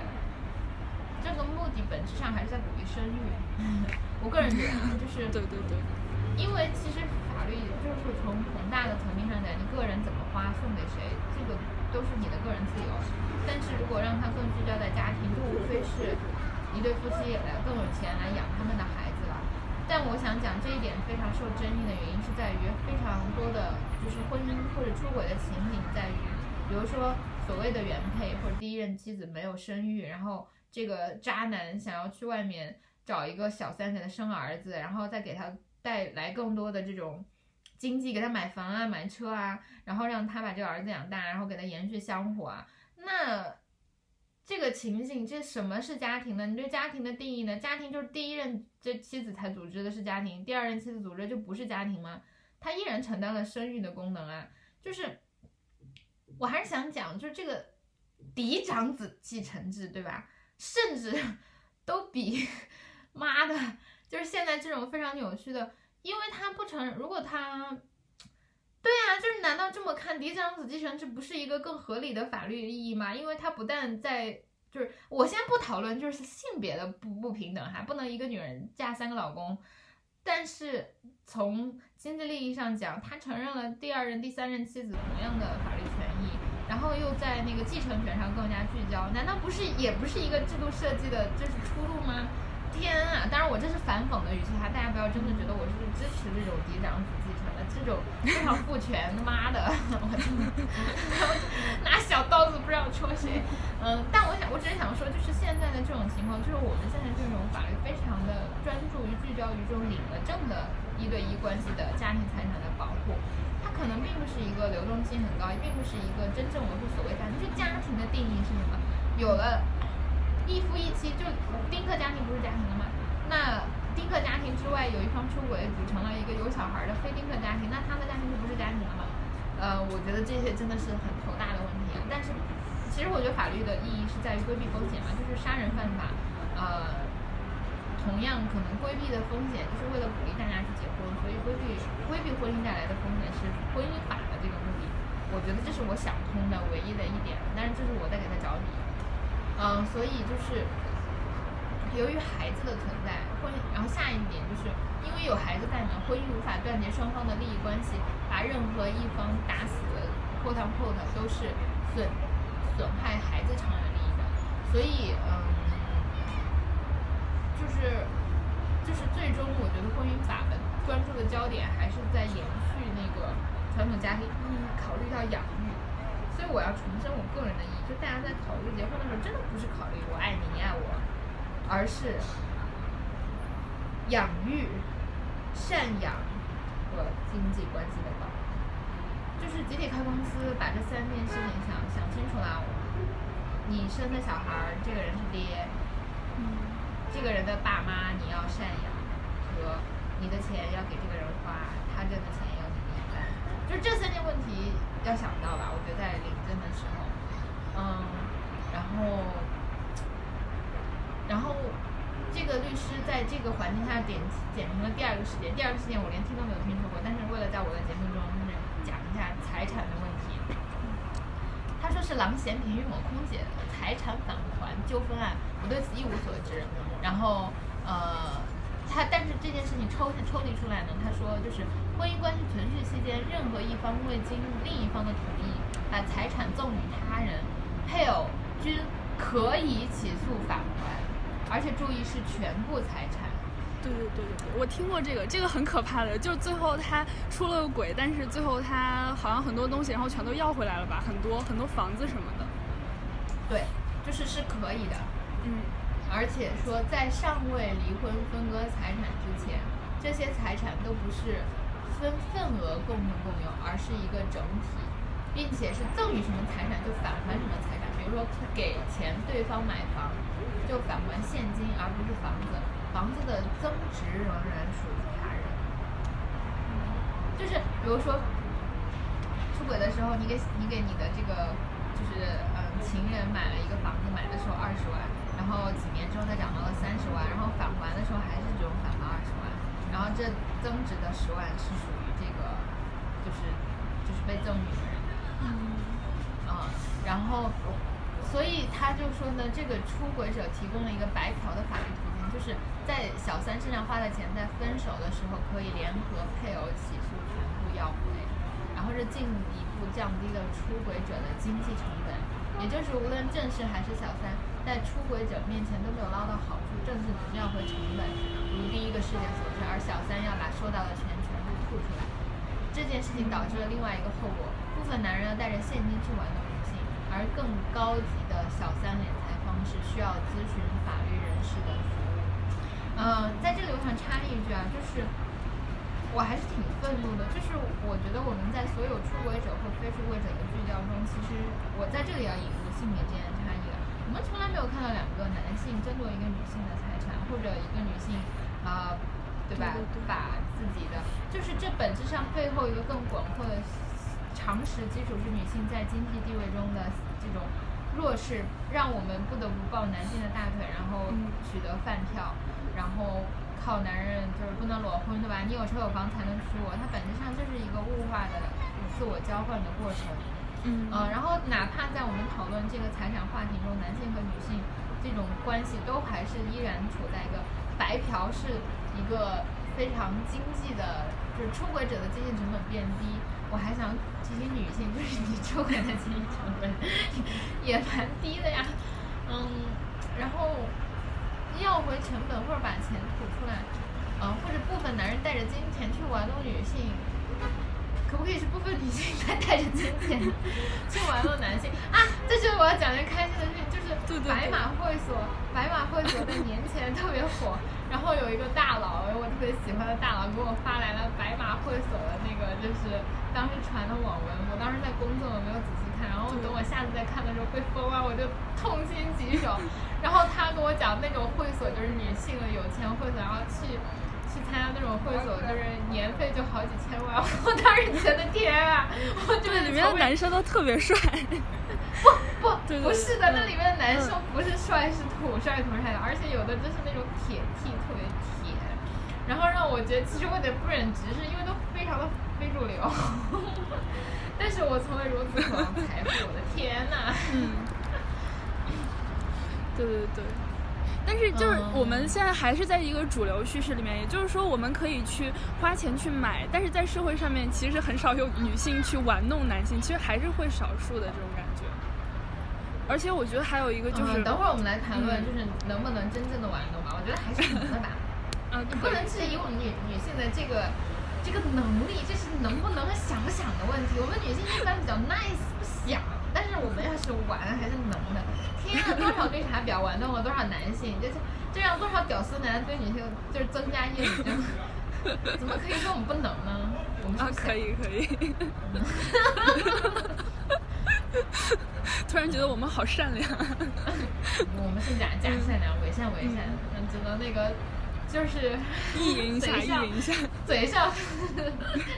这个目的本质上还是在鼓励生育。我个人觉得啊，就是对对对，因为其实法律就是从宏大的层面上讲，你个人怎么花送给谁，这个都是你的个人自由。但是如果让它更聚焦在家庭，就无非是一对夫妻来更有钱来养他们的孩子了。但我想讲这一点非常受争议的原因是在于非常多的就是婚姻或者出轨的情景在于，比如说所谓的原配或者第一任妻子没有生育，然后这个渣男想要去外面找一个小三给他生儿子，然后再给他带来更多的这种经济，给他买房啊、买车啊，然后让他把这个儿子养大，然后给他延续香火啊。那这个情景，这什么是家庭呢？你对家庭的定义呢？家庭就是第一任这妻子才组织的是家庭，第二任妻子组织就不是家庭吗？他依然承担了生育的功能啊。就是，我还是想讲，就是这个嫡长子继承制，对吧？甚至 都比 妈的，就是现在这种非常扭曲的，因为他不承认，如果他，对啊、就是难道这么看嫡长子继承制不是一个更合理的法律意义吗？因为他不但在，就是我先不讨论就是性别的不不平等，还不能一个女人嫁三个老公，但是从经济利益上讲，他承认了第二任、第三任妻子同样的法律权益，然后又在那个继承权上更加聚焦，难道不是也不是一个制度设计的就是出路吗？天啊！当然我这是反讽的语气哈，大家不要真的觉得我是支持这种嫡长子继承的，这种非常父权，他妈的，我真的拿小刀子不知道戳谁。嗯，但我想，我只是想说，就是现在的这种情况，就是我们现在这种法律非常的专注于聚焦于这种领了证的一对一关系的家庭财产的保护，可能并不是一个流动性很高，也并不是一个真正维护所谓家庭。就家庭的定义是什么？有了一夫一妻，就丁克家庭不是家庭了吗？那丁克家庭之外有一方出轨，组成了一个有小孩的非丁克家庭，那他的家庭就不是家庭了吗？呃，我觉得这些真的是很头大的问题。但是，其实我觉得法律的意义是在于规避风险嘛，就是杀人犯法，呃，同样可能规避的风险就是为了鼓励大家去结婚，所以规避规避婚姻带来的风险是婚姻法的这个目的。我觉得这是我想通的唯一的一点，但是这是我在给他找理由。嗯，所以就是由于孩子的存在，婚，然后下一点就是因为有孩子在嘛，婚姻无法断绝双方的利益关系，把任何一方打死的 quote unquote 都是损损害孩子长远利益的，所以嗯，就是就是最终我觉得婚姻法的关注的焦点还是在延续那个传统家庭嗯，考虑到养育。所以我要重申我个人的意义，就大家在考虑结婚的时候，真的不是考虑我爱你，你爱我，而是养育、赡养和经济关系的保护。就是集体开公司，把这三件事情想想清楚了。你生的小孩，这个人是爹，这个人的爸妈你要赡养，和你的钱要给这个人花，他挣的钱要你一半，就是这三件问题要想到吧？我觉得在领证的时候，嗯，然后，然后这个律师在这个环境下点点评了第二个事件，第二个事件我连听都没有听说过，但是为了在我的节目中就是讲一下财产的问题，他说是郎咸平与某空姐的财产返还纠纷案，我对此一无所知。然后呃，他但是这件事情抽抽离出来呢，他说就是婚姻关系存续期间，任何一方未经另一方的同意把财产赠与他人，配偶均可以起诉返还，而且注意是全部财产。对对对对对，我听过这个，这个很可怕的，就是最后他出了个轨，但是最后他好像很多东西，然后全都要回来了吧，很多很多房子什么的。对，就是是可以的，嗯，而且说在尚未离婚分割财产之前，这些财产都不是分份额共同共有，而是一个整体，并且是赠与什么财产就返还什么财产。比如说给钱对方买房，就返还现金，而不是房子。房子的增值仍然属于他人。就是比如说出轨的时候，你给你给你的这个就是嗯情人买了一个房子，买的时候二十万，然后几年之后它涨到了三十万，然后返还的时候还是只有返还二十万，然后这增值的十万是属于这个就是就是被赠与的人。嗯，然后，所以他就说呢，这个出轨者提供了一个白嫖的法律途径，就是在小三身上花的钱，在分手的时候可以联合配偶起诉全部要回，然后这进一步降低了出轨者的经济成本，也就是无论正室还是小三，在出轨者面前都没有捞到好处，正室只是要回成本，如第一个事件所示，而小三要把收到的钱全部吐出来。这件事情导致了另外一个后果，部分男人要带着现金去玩弄，而更高级的小三敛财方式需要咨询法律人士的服务。呃、在这里我想插一句啊，就是我还是挺愤怒的，就是我觉得我们在所有出轨者或非出轨者的聚焦中，其实我在这里要引入性别之间的差异了。我们从来没有看到两个男性争夺一个女性的财产，或者一个女性啊、对吧？把自己的，就是这本质上背后一个更广阔的常识基础是女性在经济地位中的这种弱势，让我们不得不抱男性的大腿，然后嗯取得饭票，然后靠男人就是不能裸婚，对吧？你有车有房才能娶我，它本质上就是一个物化的自我交换的过程。嗯呃，然后哪怕在我们讨论这个财产话题中，男性和女性这种关系都还是依然处在一个白嫖是一个非常经济的，就是出轨者的经济成本变低。我还想提醒女性，就是你出轨的经济成本也蛮低的呀。嗯，然后要回成本或者把钱吐出来，呃，或者部分男人带着金钱去玩弄女性，可不可以是部分女性在带着金钱去玩弄男性啊？这就是我要讲一个开心的事情，就是白马会所，白马会所在年前特别火，然后有一个大佬，我特别喜欢的大佬给我发来了白马会所的那个就是当时传的网文，我当时在工作，我没有仔细看，然后等我下次再看的时候被封了，我就痛心疾首。然后他跟我讲那种会所就是女性的有钱会所，然后去。去参加那种会所，就是年费就好几千万，我当时觉得天啊，我就对，是里面的男生都特别帅。不不不是的，嗯那里面的男生嗯不是帅是土帅土帅的，而且有的就是那种铁 T 特别铁，然后让我觉得其实我有点不忍直视，因为都非常的非主流。但是我从未如此渴望财富，我的天呐！嗯，对对对。但是就是嗯我们现在还是在一个主流叙事里面，也就是说我们可以去花钱去买，但是在社会上面其实很少有女性去玩弄男性，其实还是会少数的这种。而且我觉得还有一个就是，嗯等会儿我们来谈论，嗯就是能不能真正的玩弄吧？我觉得还是能的吧。嗯，你不能质疑我们女女性的这个这个能力，这是能不能和想不想的问题。我们女性一般比较 nice，不想，但是我们要是玩还是能的。天啊，多少绿茶婊玩弄了多少男性，就是这让多少屌丝男对女性就是增加厌女症。怎么可以说我们不能呢？我们啊，是可以可以。突然觉得我们好善良。我们是假假善良，伪善伪善，嗯，只能那个就是意淫一下，意 嘴上淫一下。嘴上，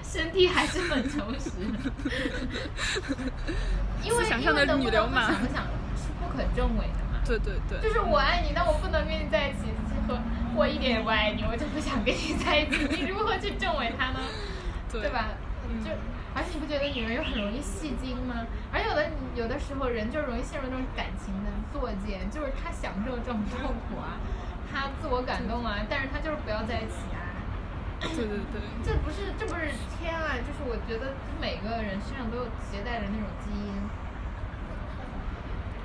身体还是很诚实。因为想象的女流氓想想是不可证伪的嘛。对对对。就是我爱你，但我不能跟你在一起，和我一点也不爱你，我就不想跟你在一起。你如何去证伪他呢？对对吧？嗯就而且你不觉得女人又很容易戏精吗？而有的的有的时候人就容易陷入那种感情的作践，就是他享受这种痛苦啊，他自我感动啊，但是他就是不要在一起啊。对对对，这不是这不是天啊，就是我觉得每个人身上都有携带着那种基因。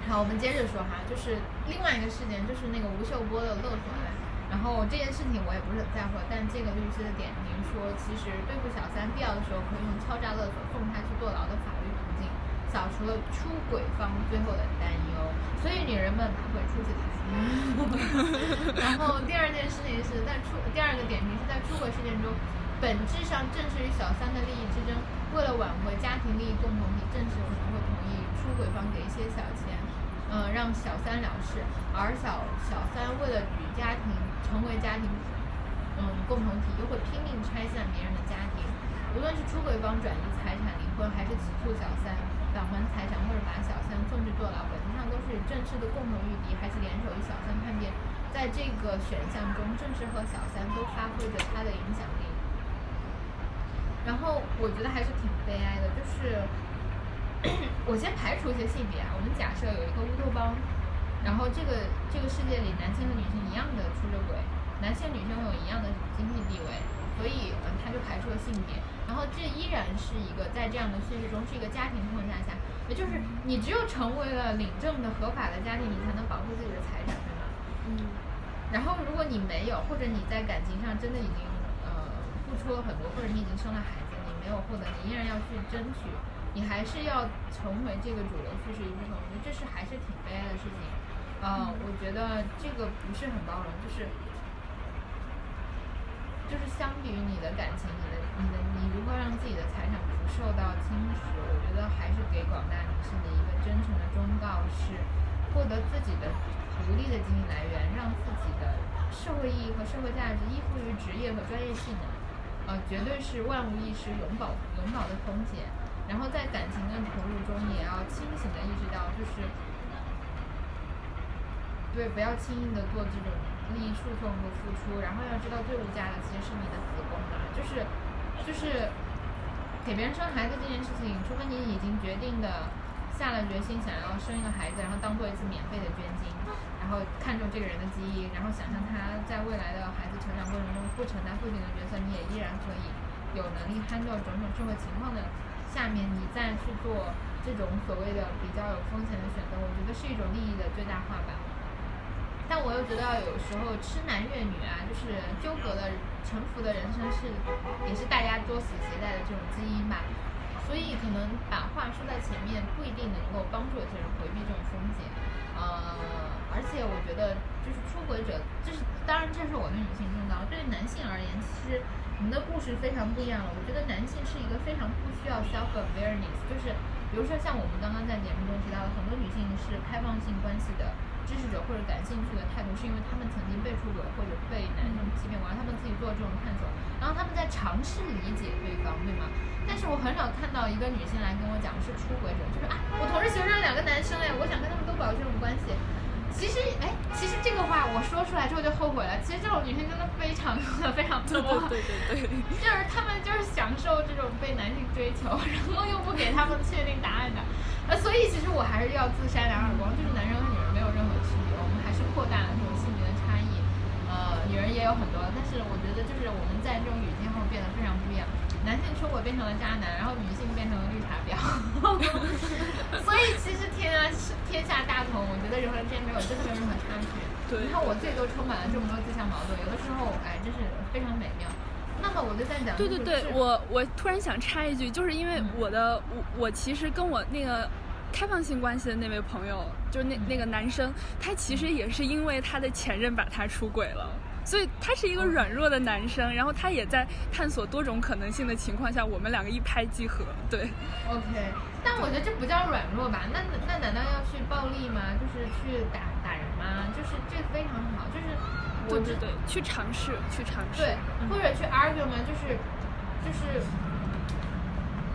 好，我们接着说哈，就是另外一个事件，就是那个吴秀波的勒索案。然后这件事情我也不是很在乎，但这个律师的点评说，其实对付小三必要的时候可以用敲诈勒索送他去坐牢的法律途径，扫除了出轨方最后的担忧，所以女人们不会出去谈。然后第二件事情是在出第二个点评是在出轨事件中，本质上正是与小三的利益之争。为了挽回家庭利益共同体，正是可能会同意出轨方给一些小钱，嗯，让小三了事，而小小三为了与家庭。成为家庭，嗯，共同体又会拼命拆散别人的家庭，无论是出轨方转移财产离婚，还是起诉小三返还财产，或者把小三送去坐牢，本质上都是正式的共同御敌，还是联手与小三叛变，在这个选项中，正式和小三都发挥着他的影响力。然后我觉得还是挺悲哀的，就是 我先排除一些性别啊，我们假设有一个乌托邦。然后这个这个世界里，男性和女性一样的出着轨，男性女性有一样的经济地位，所以嗯，他就排除了性别。然后这依然是一个在这样的叙事中是一个家庭框架下，也就是你只有成为了领证的合法的家庭，你才能保护自己的财产，对吗？嗯。然后如果你没有，或者你在感情上真的已经呃付出了很多，或者你已经生了孩子，你没有获得，你依然要去争取，你还是要成为这个主流叙事一部分，我觉得这是还是挺悲哀的事情。嗯，我觉得这个不是很包容，就是就是相比于你的感情，你的你的你如何让自己的财产不受到侵蚀，我觉得还是给广大女性的一个真诚的忠告是，获得自己的独立的经济来源，让自己的社会意义和社会价值依附于职业和专业技能，呃，绝对是万无一失、永保永保的风险。然后在感情的投入中，也要清醒的意识到，就是。对，不要轻易的做这种利益诉讼和付出，然后要知道最无价的其实是你的子宫嘛，就是，就是给别人生孩子这件事情，除非你已经决定的下了决心想要生一个孩子，然后当做一次免费的捐精，然后看中这个人的基因，然后想象他在未来的孩子成长过程中不承担父亲的角色，你也依然可以有能力 handle 种种社会情况的下面，你再去做这种所谓的比较有风险的选择，我觉得是一种利益的最大化吧。但我又觉得有时候痴男怨女啊，就是纠葛的沉浮的人生是，也是大家作死携带的这种基因吧。所以可能把话说在前面，不一定能够帮助有些人回避这种风险。呃，而且我觉得就是出轨者，就是当然这是我对女性忠告，对于男性而言，其实我们的故事非常不一样了。我觉得男性是一个非常不需要 self awareness，就是比如说像我们刚刚在节目中提到的，很多女性是开放性关系的。支持者或者感兴趣的态度，是因为他们曾经被出轨或者被男生欺骗过，他们自己做这种探索，然后他们在尝试理解对方，对吗？但是我很少看到一个女性来跟我讲是出轨者，就是啊，我同时喜欢上两个男生哎，我想跟他们都保持这种关系。其实哎，其实这个话我说出来之后就后悔了。其实这种女性真的非常非常多，对对对，就是他们就是享受这种被男性追求，然后又不给他们确定答案的。呃，所以其实我还是要自扇两耳光，就是男没有任何。扩大了这种性别的差异，呃，女人也有很多，但是我觉得就是我们在这种语境后变得非常不一样，男性出轨变成了渣男，然后女性变成了绿茶婊，所以其实天啊是天下大同，我觉得人和人之间没有真的没有任何差距。对，你看我这里都充满了这么多自相矛盾，有的时候哎真是非常美妙。那么我就在讲，对对对，我我突然想插一句，就是因为我的我我其实跟我那个。开放性关系的那位朋友，就是那那个男生，他其实也是因为他的前任把他出轨了，所以他是一个软弱的男生，然后他也在探索多种可能性的情况下，我们两个一拍即合，对。OK，但我觉得这不叫软弱吧？那那难道要去暴力吗？就是去打打人吗？就是这非常好，就是对对对，去尝试，去尝试，对，或者去 argue 吗？就是就是。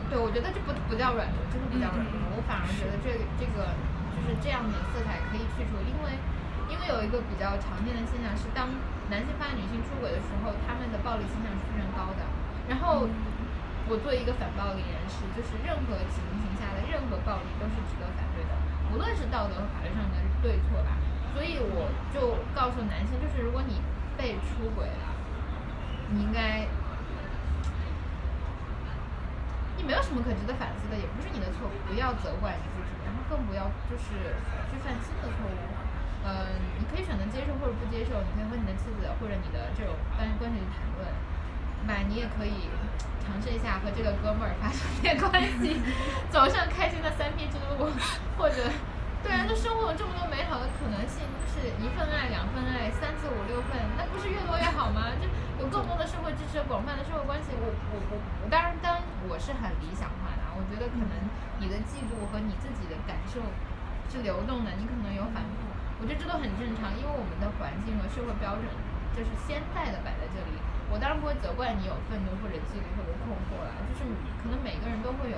对，我觉得这不不叫软弱，真的不叫软弱。我反而觉得这这个就是这样的色彩可以去除，因为因为有一个比较常见的现象是，当男性发现女性出轨的时候，他们的暴力倾向是非常高的。然后我作为一个反暴力人士，就是任何情形下的任任何暴力都是值得反对的，无论是道德和法律上的对错吧。所以我就告诉男性，就是如果你被出轨了，你应该。你没有什么可值得反思的，也不是你的错，不要责怪你自己，然后更不要就是去犯新的错误。嗯，你可以选择接受或者不接受，你可以和你的妻子或者你的这种伴侣关系去谈论，那？你也可以尝试一下和这个哥们儿发生点关系，走上开心的三 P 之路，或者。对啊，这生活有这么多美好的可能性，就是一份爱、两份爱、三四五六份，那不是越多越好吗？就有更多的社会支持、广泛的社会关系。我我我我，当然当然我是很理想化的，我觉得可能你的嫉妒和你自己的感受是流动的，你可能有反复，我觉得这都很正常，因为我们的环境和社会标准就是现在的摆在这里。我当然不会责怪你有愤怒或者嫉妒或者困惑了，就是可能每个人都会有。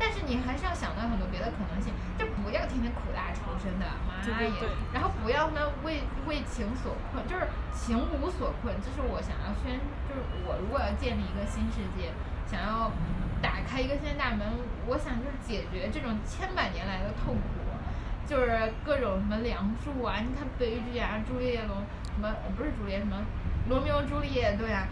但是你还是要想到很多别的可能性，就不要天天苦大仇深的，妈耶！然后不要呢为为情所困，就是情无所困。这是我想要宣，就是我如果要建立一个新世界，想要打开一个新大门，我想就是解决这种千百年来的痛苦，就是各种什么梁祝啊，你看悲剧啊，朱丽叶龙什么不是朱丽叶什么罗密欧朱丽叶对啊，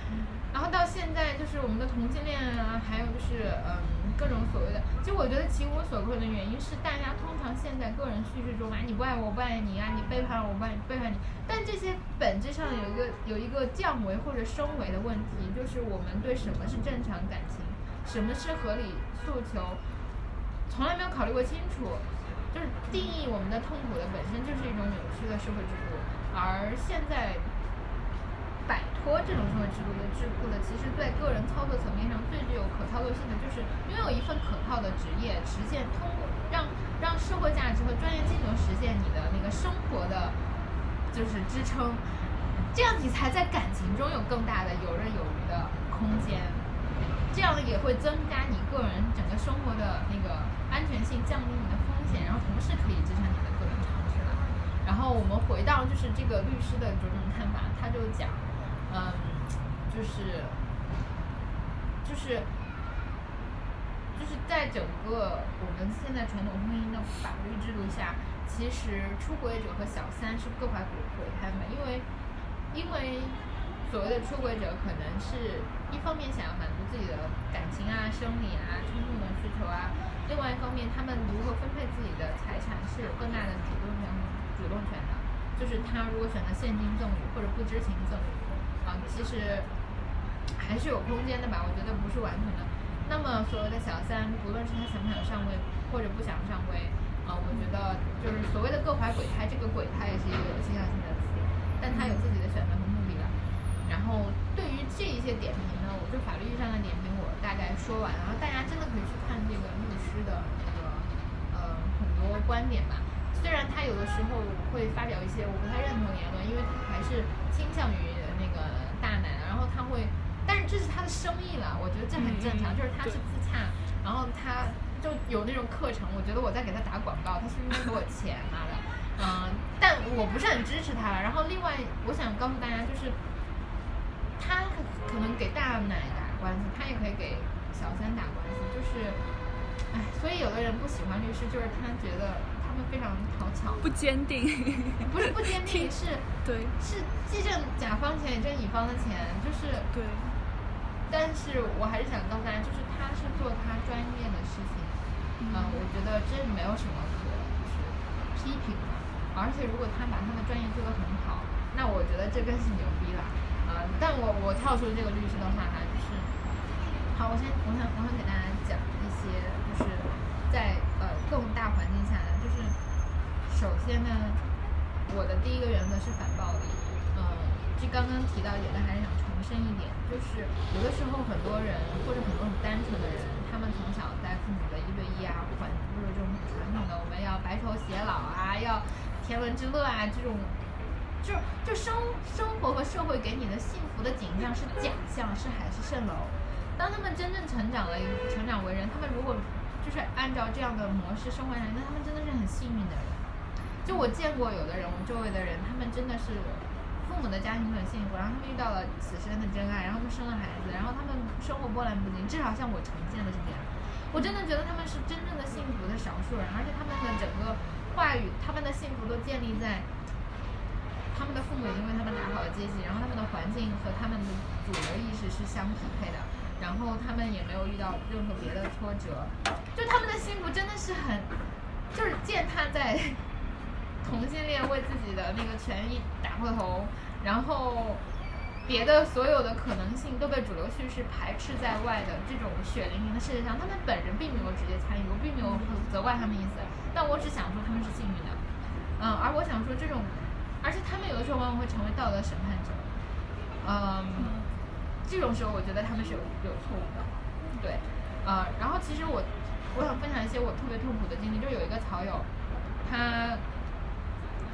然后到现在就是我们的同性恋啊，还有就是嗯。各种所谓的，其实我觉得情无所困的原因是，大家通常现在个人叙事中啊，你不爱我，我不爱你啊，你背叛了我，不爱你背叛你。但这些本质上有一个有一个降维或者升维的问题，就是我们对什么是正常感情，什么是合理诉求，从来没有考虑过清楚。就是定义我们的痛苦的本身就是一种扭曲的社会制度，而现在。摆脱这种社会制度的桎梏的，其实，在个人操作层面上最具有可操作性的，就是拥有一份可靠的职业，实现通过让让社会价值和专业技能实现你的那个生活的，就是支撑，这样你才在感情中有更大的游刃有余的空间，这样也会增加你个人整个生活的那个安全性，降低你的风险，然后同时可以支撑你的个人尝试了。然后我们回到就是这个律师的种种看法，他就讲。嗯，就是，就是，就是在整个我们现在传统婚姻的法律制度下，其实出轨者和小三是各怀鬼胎嘛，因为，因为所谓的出轨者可能是一方面想要满足自己的感情啊、生理啊、冲动的需求啊，另外一方面他们如何分配自己的财产是有更大的主动权、主动权的，就是他如果选择现金赠与或者不知情赠与。其实还是有空间的吧，我觉得不是完全的。那么所谓的小三，不论是他想不想上位，或者不想上位，啊，我觉得就是所谓的各怀鬼胎，这个鬼胎也是一个有倾向性的词，但他有自己的选择和目的了。然后对于这一些点评呢，我就法律意义上的点评我大概说完，然后大家真的可以去看这个律师的那个呃很多观点吧。虽然他有的时候会发表一些我不太认同的言论，因为他还是倾向于。那个大奶，然后他会，但是这是他的生意了，我觉得这很正常，就是他是自洽，然后他就有那种课程，我觉得我在给他打广告，他是不是应该给我钱妈的？嗯，但我不是很支持他。然后另外，我想告诉大家，就是他可能给大奶打官司，他也可以给小三打官司，就是，哎，所以有的人不喜欢律师，就是他觉得。非常讨巧，不坚定，不是不坚定，是，对，是既挣甲方钱也挣乙方的钱，就是对。但是我还是想告诉大家，就是他是做他专业的事情，嗯，我觉得这没有什么可就是批评的。而且如果他把他的专业做得很好，那我觉得这更是牛逼了，啊！但我我跳出这个律师的话哈，就是，好，我先我想我想给大家讲一些，就是在呃更大环境下。首先呢，我的第一个原则是反暴力。嗯，就刚刚提到一点，但还是想重申一点，就是有的时候很多人或者很多很单纯的人，他们从小在父母的一对一啊，或者就是这种传统的我们要白头偕老啊，要天伦之乐啊，这种，就就生生活和社会给你的幸福的景象是假象，是海市蜃楼。当他们真正成长了，成长为人，他们如果就是按照这样的模式生活下来，那他们真的是很幸运的人。就我见过有的人，我周围的人，他们真的是父母的家庭很幸福，然后他们遇到了此生的真爱，然后他们生了孩子，然后他们生活波澜不惊，至少像我呈现的是这样。我真的觉得他们是真正的幸福的少数人，而且他们的整个话语，他们的幸福都建立在他们的父母已经为他们打好了阶级，然后他们的环境和他们的主流意识是相匹配的，然后他们也没有遇到任何别的挫折，就他们的幸福真的是很，就是践踏在同性恋为自己的那个权益打破头，然后。别的所有的可能性都被主流叙事排斥在外的这种血淋淋的事实上，他们本人并没有直接参与，我并没有责怪他们意思，但我只想说他们是幸运的，嗯，而我想说这种，而且他们有的时候往往会成为道德审判者，嗯，这种时候我觉得他们是有有错误的，对，呃，然后其实我我想分享一些我特别痛苦的经历，就有一个草友，他。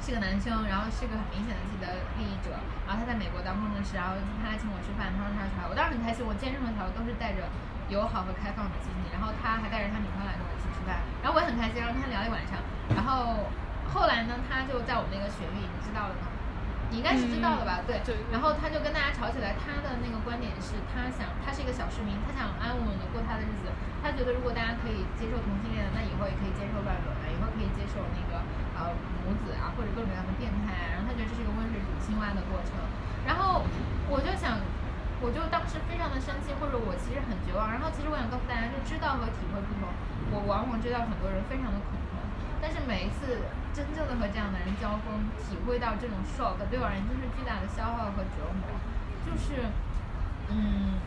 是个男生，然后是个很明显的自己的利益者，然后他在美国当工程师，然后他请我吃饭，他说他要出来，我当时很开心，我见任何条都是带着友好和开放的心情，然后他还带着他女朋友来跟我一起吃饭，然后我也很开心，然后跟他聊一晚上，然后后来呢，他就在我们那个群里，你知道了吗？你应该是知道的吧？对。然后他就跟大家吵起来，他的那个观点是他想，他是一个小市民，他想安稳的过他的日子，他觉得如果大家可以接受同性恋，那以后也可以接受乱伦了，以后可以接受那个。呃，母子啊，或者各种各样的变态啊，然后他觉得这是一个温水煮青蛙的过程，然后我就想，我就当时非常的生气，或者我其实很绝望，然后其实我想告诉大家，就知道和体会不同，我往往知道很多人非常的恐同，但是每一次真正的和这样的人交锋，体会到这种 shock，对我而言就是巨大的消耗和折磨，就是，嗯，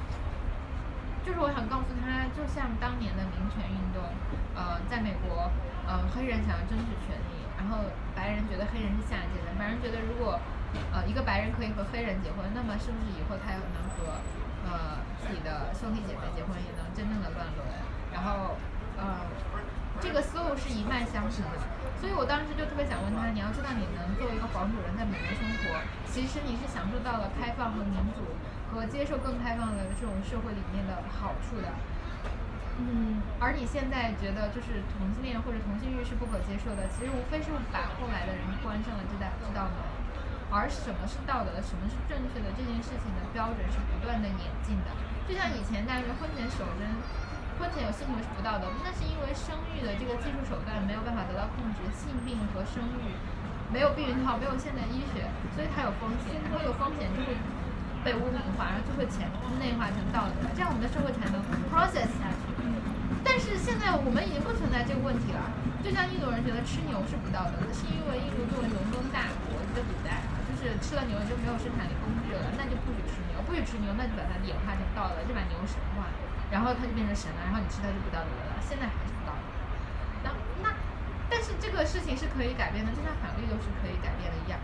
就是我想告诉他，就像当年的民权运动，呃，在美国，呃，黑人想要争取权利。然后白人觉得黑人是下贱的，白人觉得如果，呃，一个白人可以和黑人结婚，那么是不是以后他又能和，呃，自己的兄弟姐妹结婚，也能真正的乱伦？然后，呃，这个思路是一脉相承的。所以我当时就特别想问他，你要知道，你能作为一个黄种人在美国生活，其实你是享受到了开放和民主和接受更开放的这种社会理念的好处的。嗯，而你现在觉得就是同性恋或者同性欲是不可接受的，其实无非是把后来的人关上了这道这道门。而什么是道德的，什么是正确的，这件事情的标准是不断的演进的。就像以前大家说婚前守贞，婚前有性行为是不道德，那是因为生育的这个技术手段没有办法得到控制，性病和生育没有避孕套，没有现代医学，所以它有风险，然后有风险就会被污名化，然后就会潜内化成道德，这样我们的社会才能 process 下去。但是现在我们已经不存在这个问题了。就像印度人觉得吃牛是不道德的，是因为印度作为农耕大国的古代，就是吃了牛就没有生产力工具了，那就不许吃牛，不许吃牛，那就把它演化成道德，就把牛神化，然后它就变成神了，然后你吃它就不道德了。现在还是不道德。那那，但是这个事情是可以改变的，就像法律都是可以改变的一样。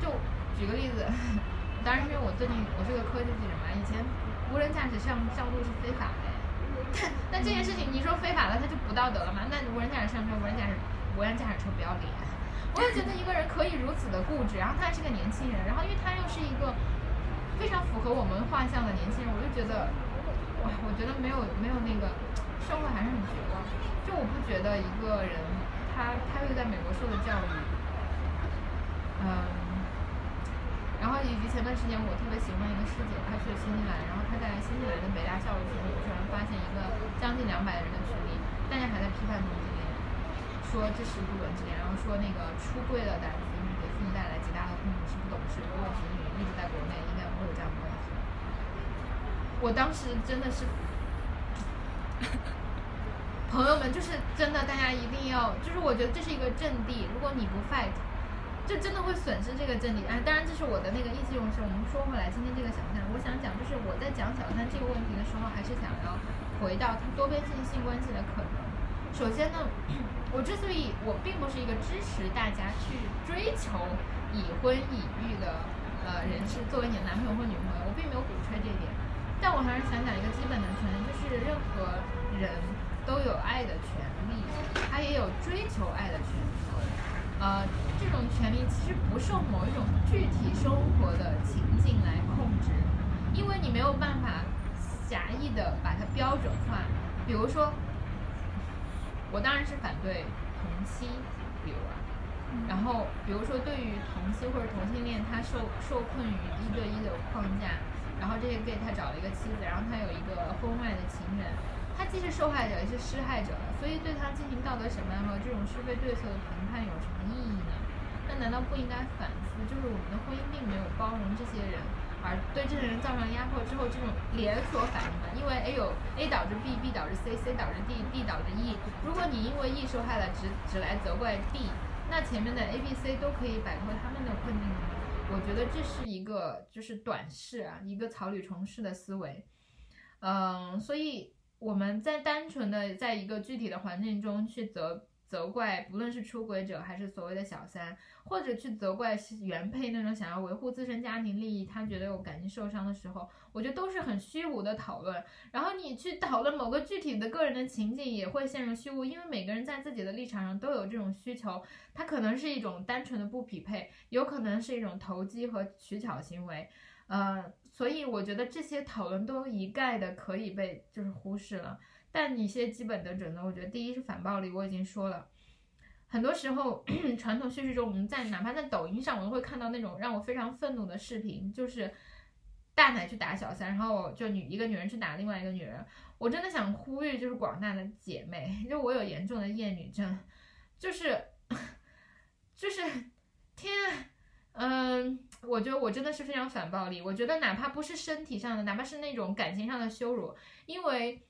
就举个例子，当然因为我最近我是个科技记者嘛，以前无人驾驶上上路是非法的。那这件事情，你说非法了，他就不道德了吗？那无人驾驶上车，无人驾驶，无人驾驶车不要脸。我就觉得一个人可以如此的固执，然后他还是个年轻人，然后因为他又是一个非常符合我们画像的年轻人，我就觉得，哇，我觉得没有没有那个，社会还是很绝望。就我不觉得一个人，他他又在美国受的教育，嗯。然后以及前段时间我特别喜欢一个师姐，她去了新西兰，然后她在新西兰的北大校友群里突然发现一个将近两百人的群里，大家还在批判同性恋，说这是不伦之恋，然后说那个出柜了的子女给父母带来极大的痛苦，是不懂事，如果子女一直在国内，应该不会有这样的问题。我当时真的是，朋友们，就是真的，大家一定要，就是我觉得这是一个阵地，如果你不 fight。就真的会损失这个阵地。哎，当然这是我的那个意气用事。我们说回来，今天这个小三，我想讲就是我在讲小三这个问题的时候，还是想要回到它多边性性关系的可能。首先呢，我之所以我并不是一个支持大家去追求已婚已育的呃人士作为你的男朋友或女朋友，我并没有鼓吹这一点。但我还是想讲一个基本的权利，就是任何人都有爱的权利，他也有追求爱的权利。呃，这种权利其实不受某一种具体生活的情境来控制，因为你没有办法狭义的把它标准化。比如说，我当然是反对同妻，比如啊，然后比如说对于同妻或者同性恋，他受受困于一对一的框架，然后这些 gay 他找了一个妻子，然后他有一个婚外的情人，他既是受害者也是施害者，所以对他进行道德审判和这种是非对错的评判有什么意义呢？那难道不应该反思，就是我们的婚姻并没有包容这些人，而对这些人造成压迫之后，这种连锁反应吗？因为 A 有 A 导致 B，B 导致 C，C 导致 D，D 导致 E。如果你因为 E 受害了，只只来责怪 D，那前面的 A、B、C 都可以摆脱他们的困境吗？我觉得这是一个就是短视啊，一个草履虫式的思维。嗯，所以我们在单纯的在一个具体的环境中去责责怪，不论是出轨者还是所谓的小三，或者去责怪原配那种想要维护自身家庭利益，他觉得有感情受伤的时候，我觉得都是很虚无的讨论。然后你去讨论某个具体的个人的情境，也会陷入虚无，因为每个人在自己的立场上都有这种需求，它可能是一种单纯的不匹配，有可能是一种投机和取巧行为，呃，所以我觉得这些讨论都一概的可以被就是忽视了。但一些基本的准则，我觉得第一是反暴力，我已经说了。很多时候，传统叙事中，我们在哪怕在抖音上，我都会看到那种让我非常愤怒的视频，就是大奶去打小三，然后就女一个女人去打另外一个女人。我真的想呼吁，就是广大的姐妹，就我有严重的厌女症，就是 就是天啊，嗯，我觉得我真的是非常反暴力。我觉得哪怕不是身体上的，哪怕是那种感情上的羞辱，因为。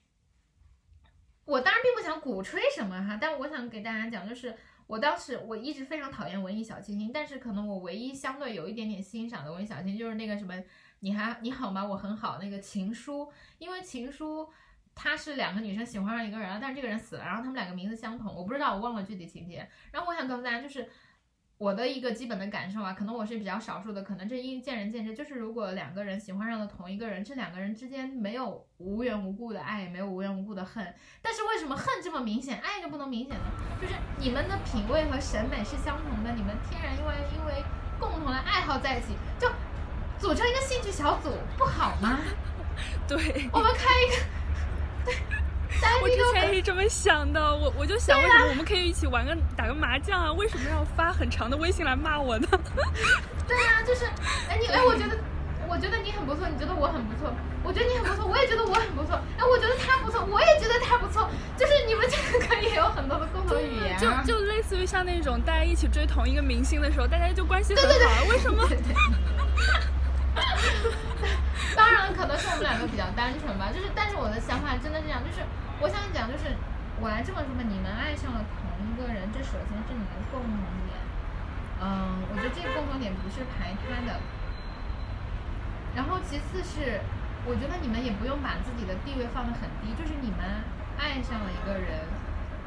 我当然并不想鼓吹什么哈，但我想给大家讲，就是我当时我一直非常讨厌文艺小清新，但是可能我唯一相对有一点点欣赏的文艺小清新就是那个什么你还你好吗？我很好那个情书，因为情书它是两个女生喜欢上一个人，但是这个人死了，然后他们两个名字相同，我不知道我忘了具体情节，然后我想告诉大家就是。我的一个基本的感受啊，可能我是比较少数的，可能这因见仁见智。就是如果两个人喜欢上了同一个人，这两个人之间没有无缘无故的爱，也没有无缘无故的恨，但是为什么恨这么明显，爱就不能明显呢？就是你们的品味和审美是相同的，你们天然因为因为共同的爱好在一起，就组成一个兴趣小组，不好吗？对，我们开一个，对。我之前也是这么想的，我我就想，为什么我们可以一起玩个打个麻将啊？为什么要发很长的微信来骂我呢？对啊，就是，哎你哎，我觉得，我觉得你很不错，你觉得我很不错，我觉得你很不错，我也觉得我很不错，哎，我觉得他不错，我也觉得他不错，就是你们这个可以有很多的共同语言，就就类似于像那种大家一起追同一个明星的时候，大家就关系很好，为什么？当然，可能是我们两个比较单纯吧，就是，但是我的想法真的是这样，就是。我想讲，就是我来这么说吧，你们爱上了同一个人，这首先是你们的共同点。嗯，我觉得这个共同点不是排他的。然后其次是，我觉得你们也不用把自己的地位放得很低，就是你们爱上了一个人，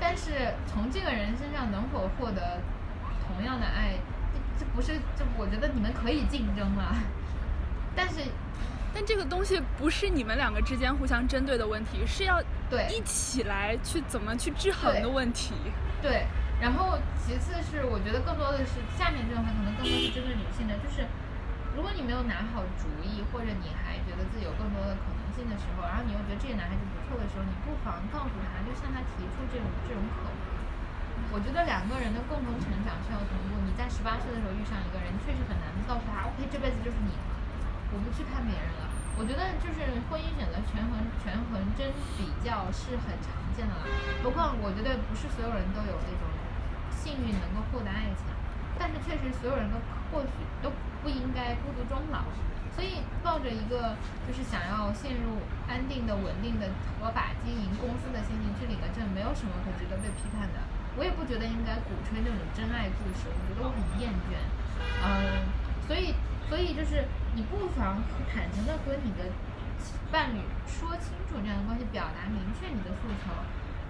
但是从这个人身上能否获得同样的爱，这不是，就我觉得你们可以竞争了，但是。但这个东西不是你们两个之间互相针对的问题，是要对一起来去怎么去制衡的问题。对，然后其次是我觉得更多的是下面这段话可能更多是针对女性的，就是如果你没有拿好主意，或者你还觉得自己有更多的可能性的时候，然后你又觉得这个男孩子不错的时候，你不妨告诉他，就向他提出这种这种可能。我觉得两个人的共同成长需要同步。你在十八岁的时候遇上一个人，确实很难告诉他，OK，这辈子就是你了，我不去看别人了。我觉得就是婚姻选择权衡权衡真比较是很常见的了，何况我觉得不是所有人都有那种幸运能够获得爱情，但是确实所有人都或许都不应该孤独终老，所以抱着一个就是想要陷入安定的、稳定的、合法经营公司的心情去领个证，没有什么可值得被批判的。我也不觉得应该鼓吹那种真爱故事，我觉得我很厌倦，嗯，所以。所以就是你不妨坦诚的和你的伴侣说清楚这样的关系，表达明确你的诉求，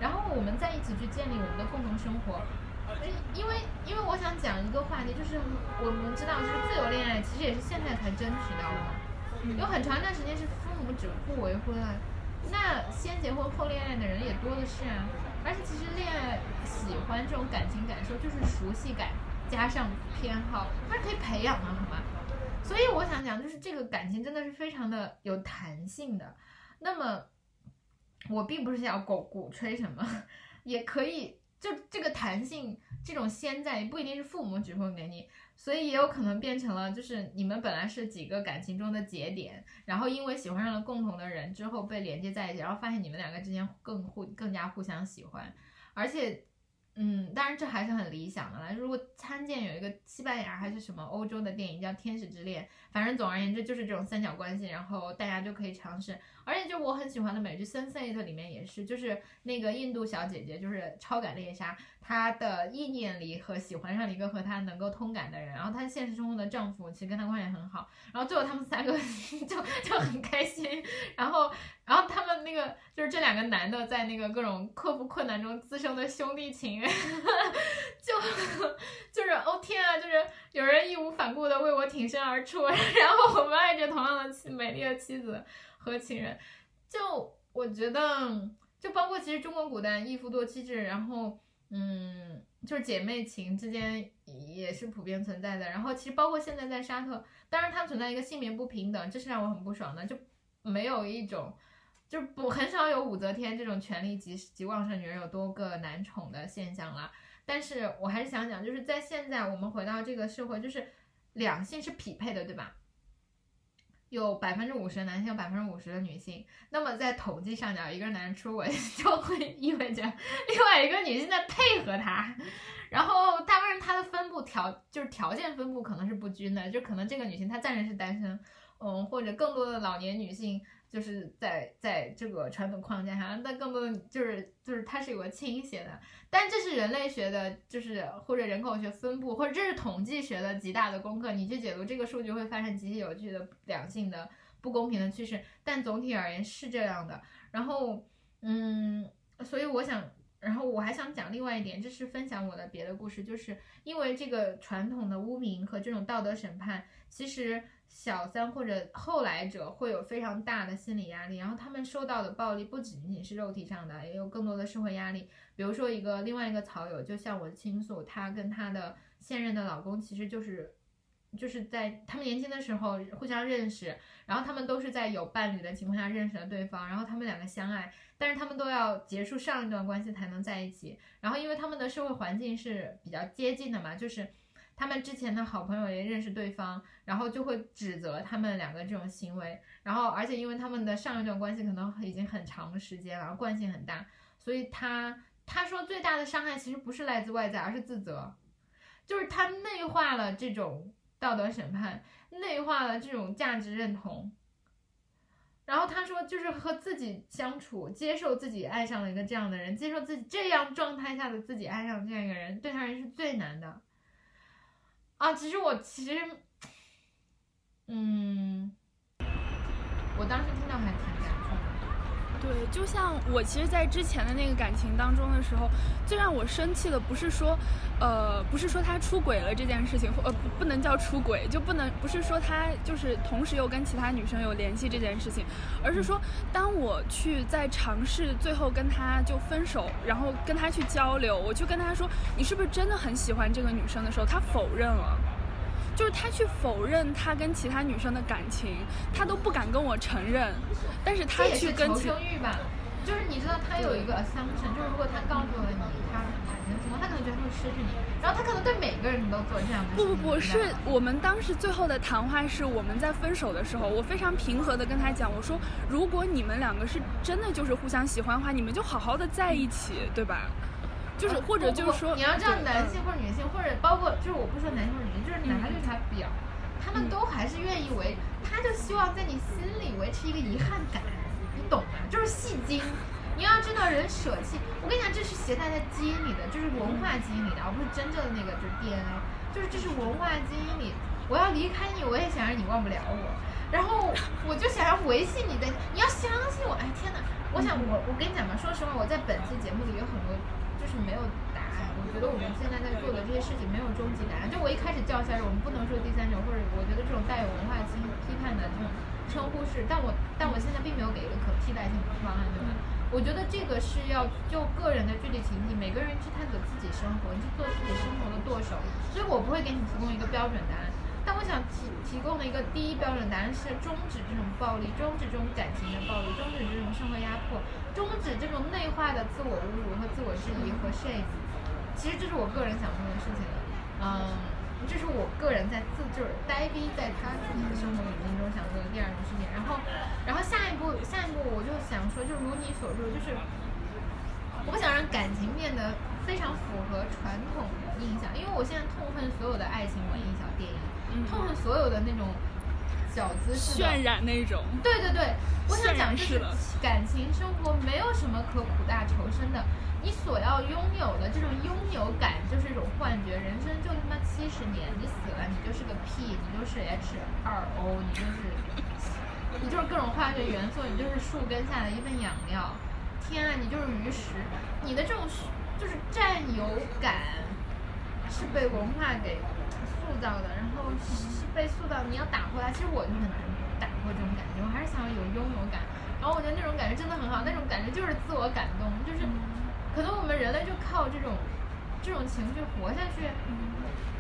然后我们再一起去建立我们的共同生活。因为因为我想讲一个话题，就是我们知道，就是自由恋爱其实也是现在才争取到的，有很长一段时间是父母只不为婚啊，那先结婚后恋爱的人也多的是啊。而且其实恋爱喜欢这种感情感受，就是熟悉感加上偏好，它是可以培养的，好吗？所以我想讲，就是这个感情真的是非常的有弹性的。那么，我并不是想鼓鼓吹什么，也可以就这个弹性，这种现在也不一定是父母指供给你，所以也有可能变成了就是你们本来是几个感情中的节点，然后因为喜欢上了共同的人之后被连接在一起，然后发现你们两个之间更互更加互相喜欢，而且。嗯，当然这还是很理想的了。如果参见有一个西班牙还是什么欧洲的电影叫《天使之恋》，反正总而言之就是这种三角关系，然后大家就可以尝试。而且就我很喜欢的美剧《Sense8》里面也是，就是那个印度小姐姐，就是超感猎杀，她的意念里和喜欢上了一个和她能够通感的人，然后她现实中的丈夫其实跟她关系很好，然后最后他们三个 就就很开心，然后。然后他们那个就是这两个男的在那个各种克服困难中滋生的兄弟情，就就是哦天啊，就是有人义无反顾的为我挺身而出，然后我们爱着同样的妻美丽的妻子和情人，就我觉得就包括其实中国古代一夫多妻制，然后嗯就是姐妹情之间也是普遍存在的，然后其实包括现在在沙特，当然它存在一个性别不平等，这是让我很不爽的，就没有一种。就不很少有武则天这种权力极极旺盛女人有多个男宠的现象了，但是我还是想讲，就是在现在我们回到这个社会，就是两性是匹配的，对吧？有百分之五十的男性，有百分之五十的女性。那么在统计上讲，一个男人出轨就会意味着另外一个女性在配合他，然后当然他的分布条就是条件分布可能是不均的，就可能这个女性她暂时是单身，嗯，或者更多的老年女性。就是在在这个传统框架下，那更多的就是就是它是有个倾斜的，但这是人类学的，就是或者人口学分布，或者这是统计学的极大的功课。你去解读这个数据，会发现极其有趣的两性的不公平的趋势。但总体而言是这样的。然后，嗯，所以我想，然后我还想讲另外一点，这是分享我的别的故事，就是因为这个传统的污名和这种道德审判，其实。小三或者后来者会有非常大的心理压力，然后他们受到的暴力不仅仅是肉体上的，也有更多的社会压力。比如说一个另外一个草友就向我倾诉，她跟她的现任的老公其实就是就是在他们年轻的时候互相认识，然后他们都是在有伴侣的情况下认识了对方，然后他们两个相爱，但是他们都要结束上一段关系才能在一起。然后因为他们的社会环境是比较接近的嘛，就是。他们之前的好朋友也认识对方，然后就会指责他们两个这种行为，然后而且因为他们的上一段关系可能已经很长时间了，惯性很大，所以他他说最大的伤害其实不是来自外在，而是自责，就是他内化了这种道德审判，内化了这种价值认同，然后他说就是和自己相处，接受自己爱上了一个这样的人，接受自己这样状态下的自己爱上这样一个人，对他人是最难的。啊，其实我其实，嗯，我当时听到还挺。对，就像我其实，在之前的那个感情当中的时候，最让我生气的不是说，呃，不是说他出轨了这件事情，呃，不能叫出轨，就不能不是说他就是同时又跟其他女生有联系这件事情，而是说，当我去在尝试最后跟他就分手，然后跟他去交流，我去跟他说，你是不是真的很喜欢这个女生的时候，他否认了。就是他去否认他跟其他女生的感情，他都不敢跟我承认。但是他去跟求生欲吧，就是你知道他有一个 assumption，就是如果他告诉了你他感情的情况，他可能觉得他会失去你，然后他可能对每个人都做这样的。不不不是，我们当时最后的谈话是我们在分手的时候，我非常平和的跟他讲，我说如果你们两个是真的就是互相喜欢的话，你们就好好的在一起，对吧？就是或者就是说，你要知道男性或者女性或者包括就是我不说男性或者女性，就是拿绿茶婊，他们都还是愿意维，他就希望在你心里维持一个遗憾感，你懂吗？就是戏精。你要知道人舍弃，我跟你讲，这是携带在基因里的，就是文化基因里的，而不是真正的那个就是 DNA，就是这是文化基因里。我要离开你，我也想让你忘不了我，然后我就想要维系你的，你要相信我。哎天哪，我想我我跟你讲吧，说实话，我在本期节目里有很多。就是没有答案。我觉得我们现在在做的这些事情没有终极答案。就我一开始叫下来，我们不能说第三者，或者我觉得这种带有文化批批判的这种称呼是，但我但我现在并没有给一个可替代性的方案，对吧？我觉得这个是要就个人的具体情境，每个人去探索自己生活，去做自己生活的舵手。所以我不会给你提供一个标准答案。但我想提提供的一个第一标准答案是终止这种暴力，终止这种感情的暴力，终止这种社会压迫，终止这种内化的自我侮辱和自我质疑和 shame。其实这是我个人想做的事情嗯，这是我个人在自就是呆逼在他自己的生活语境中想做的第二件事情。然后，然后下一步下一步我就想说，就如你所说，就是我不想让感情变得非常符合传统印象，因为我现在痛恨所有的爱情文艺小电影，痛恨所有的那种。小资渲染那种，对对对，我想讲就是感情生活没有什么可苦大仇深的，你所要拥有的这种拥有感就是一种幻觉，人生就他妈七十年，你死了你就是个屁，你就是 H 二 O，你就是你就是各种化学元素，你就是树根下的一份养料，天啊，你就是鱼食，你的这种就是占有感是被文化给塑造的，然后是。被塑造，你要打破它，其实我就很难打破这种感觉，我还是想要有拥有感。然后我觉得那种感觉真的很好，那种感觉就是自我感动，就是可能我们人类就靠这种这种情绪活下去。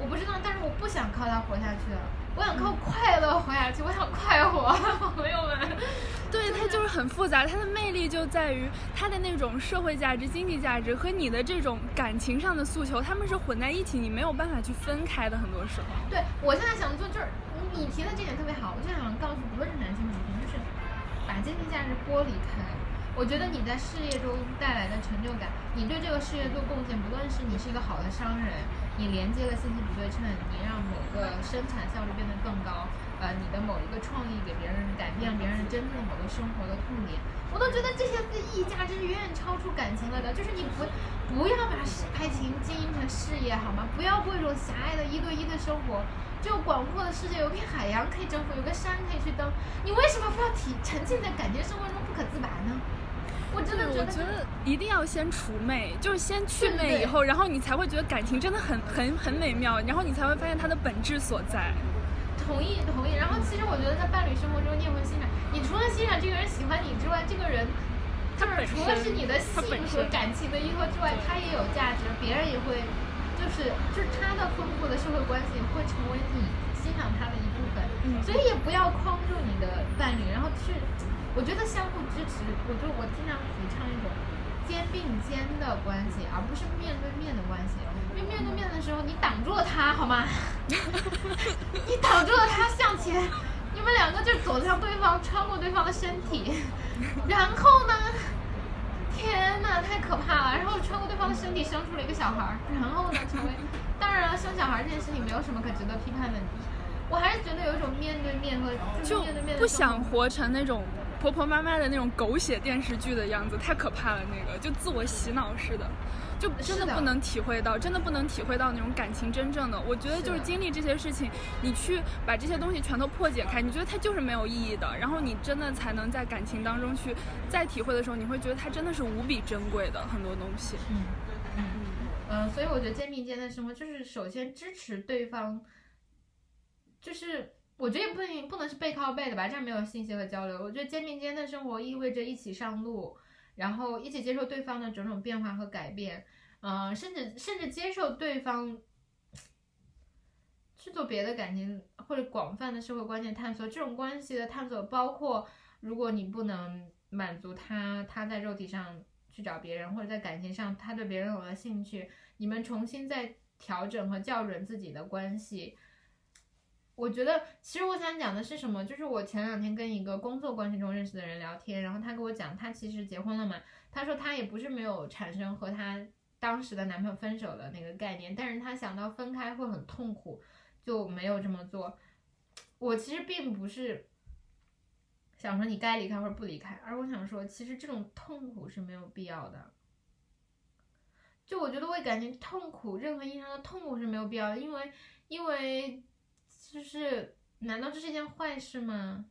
我不知道，但是我不想靠它活下去了。我想靠快乐活下去，我想快活，朋友们。对，它就是很复杂，它的魅力就在于它的那种社会价值、经济价值和你的这种感情上的诉求，他们是混在一起，你没有办法去分开的。很多时候，对我现在想做就是你提的这点特别好，我就想告诉不论是男性女性，就是把经济价值剥离开。我觉得你在事业中带来的成就感，你对这个事业做贡献，不论是你是一个好的商人，你连接了信息不对称，你让某个生产效率变得更高，呃，你的某一个创意给别人改变别人真正的某个生活的痛点，我都觉得这些的意义价值远远超出感情了的。就是你不不要把爱情经营成事业好吗？不要过一种狭隘的一对一的生活。就广阔的世界有片海洋可以征服，有个山可以去登，你为什么非要体沉浸在感情生活中不可自拔呢？我真的觉得一定要先除魅，就是先去魅以后，然后你才会觉得感情真的很很很美妙，然后你才会发现它的本质所在。同意同意。然后其实我觉得在伴侣生活中，你也会欣赏，你除了欣赏这个人喜欢你之外，这个人，他是除了是你的性和感情的依托之外，他也有价值，别人也会，就是就是他的丰富的社会关系会成为你欣赏他的一部分。所以也不要框住你的伴侣，然后去。我觉得相互支持，我就我经常提倡一种肩并肩的关系，而不是面对面的关系。因为面对面的时候，你挡住了他，好吗？你挡住了他向前，你们两个就走向对方，穿过对方的身体，然后呢？天呐，太可怕了！然后穿过对方的身体，生出了一个小孩儿，然后呢，成为……当然了，生小孩这件事情没有什么可值得批判的。我还是觉得有一种面对面和就面对面不想活成那种。婆婆妈妈的那种狗血电视剧的样子太可怕了，那个就自我洗脑似的，就真的不能体会到，真的不能体会到那种感情真正的。我觉得就是经历这些事情，你去把这些东西全都破解开，你觉得它就是没有意义的，然后你真的才能在感情当中去再体会的时候，你会觉得它真的是无比珍贵的很多东西。嗯嗯嗯，所以我觉得肩并肩的生活就是首先支持对方，就是。我觉得也不能不能是背靠背的吧，这样没有信息和交流。我觉得肩并肩的生活意味着一起上路，然后一起接受对方的种种变化和改变，嗯，甚至甚至接受对方去做别的感情或者广泛的社会关系探索。这种关系的探索包括，如果你不能满足他，他在肉体上去找别人，或者在感情上他对别人有了兴趣，你们重新再调整和校准自己的关系。我觉得，其实我想讲的是什么？就是我前两天跟一个工作关系中认识的人聊天，然后他跟我讲，他其实结婚了嘛。他说他也不是没有产生和他当时的男朋友分手的那个概念，但是他想到分开会很痛苦，就没有这么做。我其实并不是想说你该离开或者不离开，而我想说，其实这种痛苦是没有必要的。就我觉得为感情痛苦，任何意义上的痛苦是没有必要的，因为因为。就是，难道这是一件坏事吗？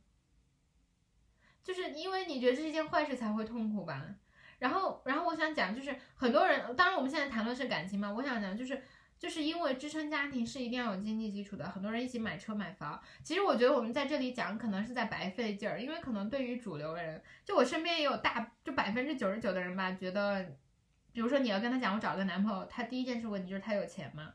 就是因为你觉得这是一件坏事才会痛苦吧？然后，然后我想讲，就是很多人，当然我们现在谈论是感情嘛，我想讲就是，就是因为支撑家庭是一定要有经济基础的，很多人一起买车买房。其实我觉得我们在这里讲可能是在白费劲儿，因为可能对于主流人，就我身边也有大就百分之九十九的人吧，觉得，比如说你要跟他讲我找个男朋友，他第一件事问你就是他有钱吗？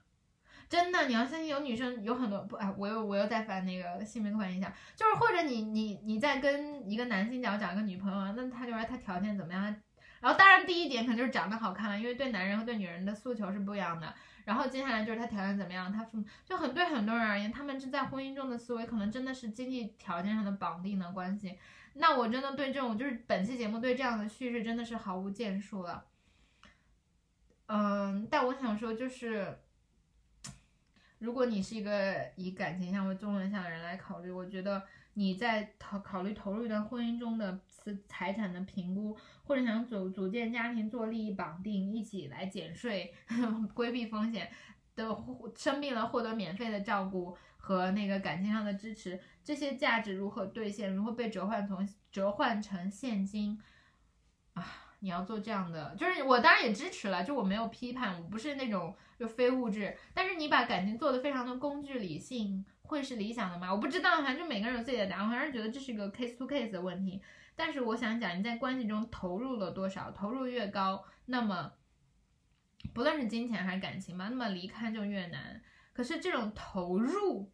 真的，你要相信有女生有很多不哎，我又我又在翻那个性别刻板印象，就是或者你你你在跟一个男性讲找一个女朋友，那他就说他条件怎么样，然后当然第一点可能就是长得好看了，因为对男人和对女人的诉求是不一样的。然后接下来就是他条件怎么样，他父母就很对很多人而言，他们是在婚姻中的思维可能真的是经济条件上的绑定的关系。那我真的对这种就是本期节目对这样的叙事真的是毫无建树了。嗯，但我想说就是，如果你是一个以感情向为中论向的人来考虑，我觉得你在考考虑投入一段婚姻中的财财产的评估，或者想组组建家庭做利益绑定，一起来减税，规避风险的，生病了获得免费的照顾和那个感情上的支持，这些价值如何兑现，如何被折换从折换成现金啊？你要做这样的，就是我当然也支持了，就我没有批判，我不是那种就非物质。但是你把感情做的非常的工具理性，会是理想的吗？我不知道，反正就每个人有自己的答案，我还是觉得这是一个 case to case 的问题。但是我想讲，你在关系中投入了多少，投入越高，那么不论是金钱还是感情嘛，那么离开就越难。可是这种投入。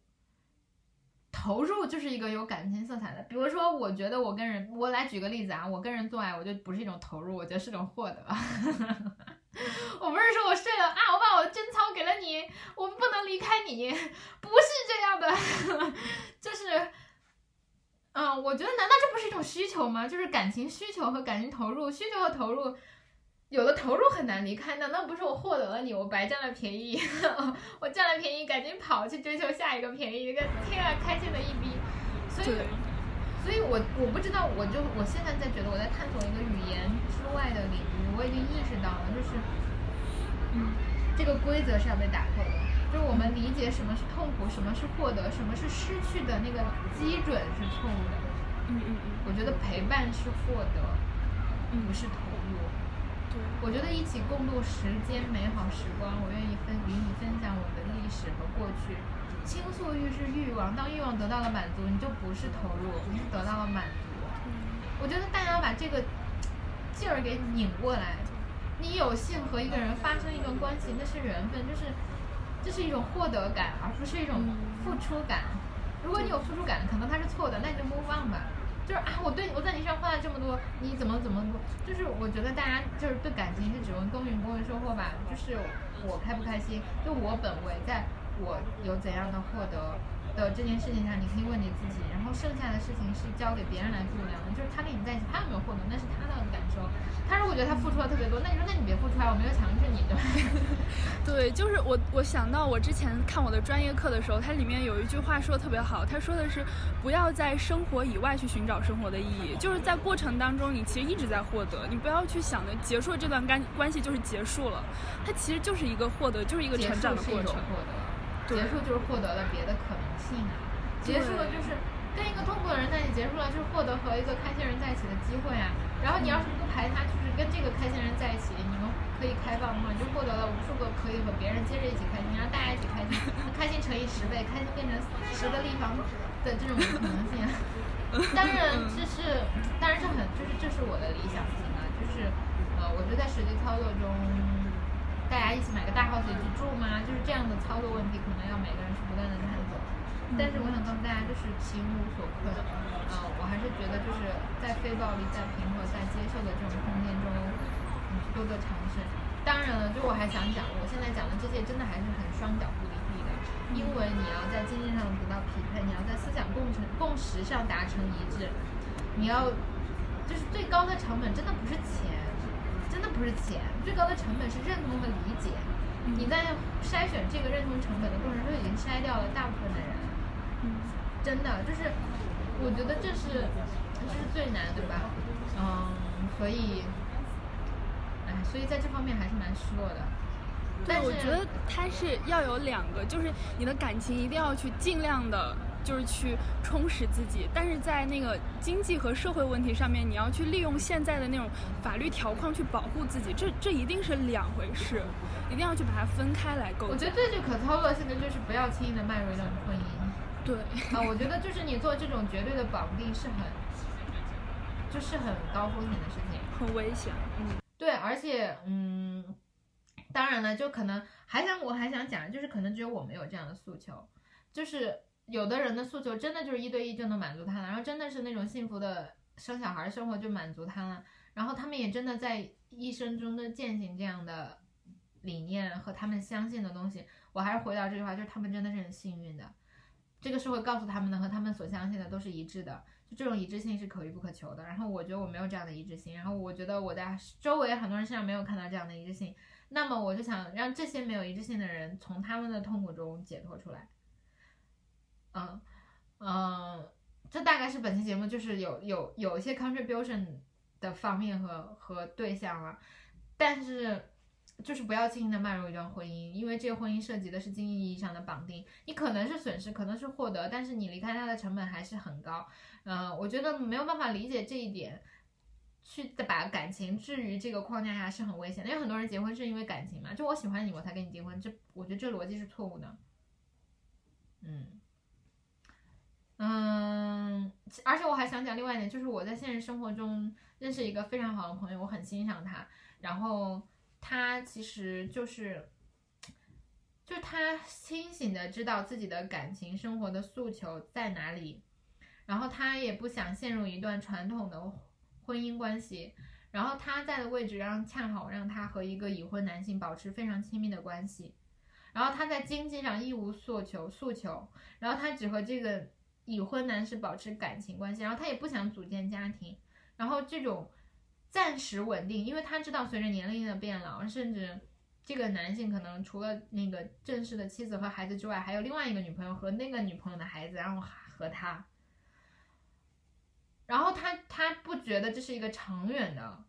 投入就是一个有感情色彩的，比如说，我觉得我跟人，我来举个例子啊，我跟人做爱，我就不是一种投入，我觉得是种获得。我不是说我睡了啊，我把我的贞操给了你，我们不能离开你，不是这样的，就是，嗯，我觉得难道这不是一种需求吗？就是感情需求和感情投入，需求和投入。有的投入很难离开，难道不是我获得了你，我白占了便宜？我占了便宜，赶紧跑去追求下一个便宜，一个天啊，开心的一逼！所以，所以我我不知道，我就我现在在觉得我在探索一个语言之外的领域，我已经意识到了，就是，嗯，这个规则是要被打破的，就是我们理解什么是痛苦，什么是获得，什么是失去的那个基准是错误的。嗯嗯嗯，我觉得陪伴是获得，不是投入。我觉得一起共度时间美好时光，我愿意分与你分享我的历史和过去。倾诉欲是欲望，当欲望得到了满足，你就不是投入，你是得到了满足。我觉得大家要把这个劲儿给拧过来。你有幸和一个人发生一段关系，那是缘分，就是这是一种获得感，而不是一种付出感。如果你有付出感，可能他是错的，那你就 move on 吧。就是啊，我对我在你身上花了这么多，你怎么怎么就是我觉得大家就是对感情是只问耕耘不问收获吧，就是我开不开心，就我本位，在我有怎样的获得。的这件事情上，你可以问你自己，然后剩下的事情是交给别人来度量的。就是他跟你在一起，他有没有获得，那是他的感受。他如果觉得他付出了特别多，那你说，那你别付出啊，我没有强制你，对吧？对，就是我，我想到我之前看我的专业课的时候，它里面有一句话说的特别好，他说的是不要在生活以外去寻找生活的意义，就是在过程当中，你其实一直在获得，你不要去想着结束这段关关系就是结束了，它其实就是一个获得，就是一个成长的过程。结束就是获得了别的可能性啊，结束了就是跟一个痛苦的人在一起，结束了就是获得和一个开心人在一起的机会啊。然后你要是不排他，就是跟这个开心人在一起，你们可以开放的话，你就获得了无数个可以和别人接着一起开心，然后大家一起开心，开心乘以十倍，开心变成十个立方的这种可能性。当然这是，当然这很就是这是我的理想型啊，就是呃，我觉得在实际操作中。大家一起买个大 house 去住吗？就是这样的操作问题，可能要每个人是不断的探索。但是我想告诉大家，就是情无所困。呃，我还是觉得就是在非暴力、在平和、在接受的这种空间中，多多尝试。当然了，就我还想讲，我现在讲的这些真的还是很双脚不离地的，因为你要在经济上得到匹配，你要在思想共成共识上达成一致，你要就是最高的成本真的不是钱。真的不是钱，最高的成本是认同和理解。你在筛选这个认同成本的过程中，已经筛掉了大部分的人。真的，就是我觉得这是这是最难，对吧？嗯，所以，哎，所以在这方面还是蛮失落的。对，我觉得它是要有两个，就是你的感情一定要去尽量的。就是去充实自己，但是在那个经济和社会问题上面，你要去利用现在的那种法律条框去保护自己，这这一定是两回事，一定要去把它分开来构。我觉得最具可操作性的就是不要轻易的迈入一段婚姻。对。啊，我觉得就是你做这种绝对的绑定是很，就是很高风险的事情，很危险。嗯。对，而且嗯，当然了，就可能还想我还想讲，就是可能只有我们有这样的诉求，就是。有的人的诉求真的就是一对一就能满足他了，然后真的是那种幸福的生小孩生活就满足他了。然后他们也真的在一生中的践行这样的理念和他们相信的东西。我还是回到这句话，就是他们真的是很幸运的，这个社会告诉他们的和他们所相信的都是一致的，就这种一致性是可遇不可求的。然后我觉得我没有这样的一致性，然后我觉得我在周围很多人身上没有看到这样的一致性。那么我就想让这些没有一致性的人从他们的痛苦中解脱出来。嗯，这大概是本期节目就是有有有一些 contribution 的方面和和对象了，但是就是不要轻易的迈入一段婚姻，因为这个婚姻涉及的是经济意义上的绑定，你可能是损失，可能是获得，但是你离开他的成本还是很高。嗯，我觉得没有办法理解这一点。去把感情置于这个框架下是很危险的，因为很多人结婚是因为感情嘛，就我喜欢你我才跟你结婚，这我觉得这逻辑是错误的。嗯嗯，而且我还想讲另外一点，就是我在现实生活中认识一个非常好的朋友，我很欣赏他，然后他其实就是，就他清醒的知道自己的感情生活的诉求在哪里，然后他也不想陷入一段传统的。婚姻关系，然后他在的位置让恰好让他和一个已婚男性保持非常亲密的关系，然后他在经济上一无所求诉求，然后他只和这个已婚男士保持感情关系，然后他也不想组建家庭，然后这种暂时稳定，因为他知道随着年龄的变老，甚至这个男性可能除了那个正式的妻子和孩子之外，还有另外一个女朋友和那个女朋友的孩子，然后和他。然后他他不觉得这是一个长远的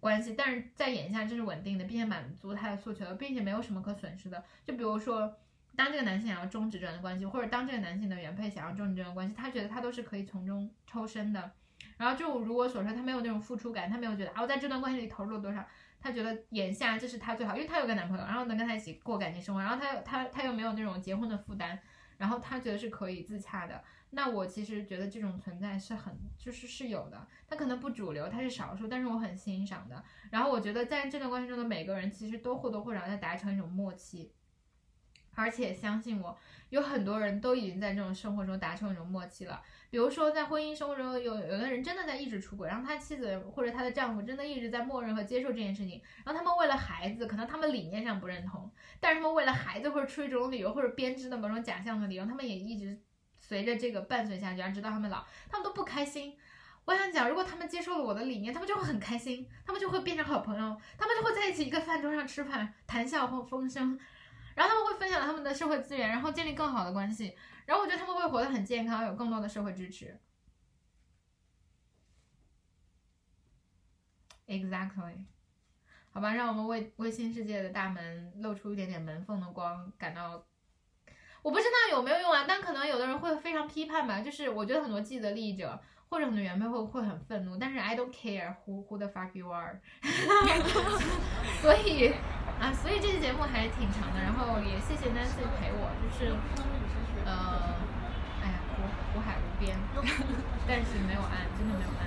关系，但是在眼下这是稳定的，并且满足他的诉求，并且没有什么可损失的。就比如说，当这个男性想要终止这段关系，或者当这个男性的原配想要终止这段关系，他觉得他都是可以从中抽身的。然后就如我所说，他没有那种付出感，他没有觉得啊我在这段关系里投入了多少，他觉得眼下这是他最好，因为他有个男朋友，然后能跟他一起过感情生活，然后他又他他又没有那种结婚的负担，然后他觉得是可以自洽的。那我其实觉得这种存在是很，就是是有的，他可能不主流，他是少数，但是我很欣赏的。然后我觉得在这段关系中的每个人其实都或多或少在达成一种默契，而且相信我，有很多人都已经在这种生活中达成一种默契了。比如说在婚姻生活中，有有的人真的在一直出轨，然后他妻子或者他的丈夫真的一直在默认和接受这件事情，然后他们为了孩子，可能他们理念上不认同，但是他们为了孩子或者出于这种理由或者编织的某种假象的理由，他们也一直。随着这个伴随下去，然后直到他们老，他们都不开心。我想讲，如果他们接受了我的理念，他们就会很开心，他们就会变成好朋友，他们就会在一起一个饭桌上吃饭，谈笑或风生，然后他们会分享他们的社会资源，然后建立更好的关系。然后我觉得他们会活得很健康，有更多的社会支持。Exactly，好吧，让我们为为新世界的大门露出一点点门缝的光感到。我不知道有没有用啊，但可能有的人会非常批判吧。就是我觉得很多既得利益者或者很多原配会会很愤怒，但是 I don't care who who the fuck you are。所以啊，所以这期节目还挺长的，然后也谢谢 Nancy 陪我，就是呃，哎呀，苦苦海无边，但是没有岸，真的没有岸。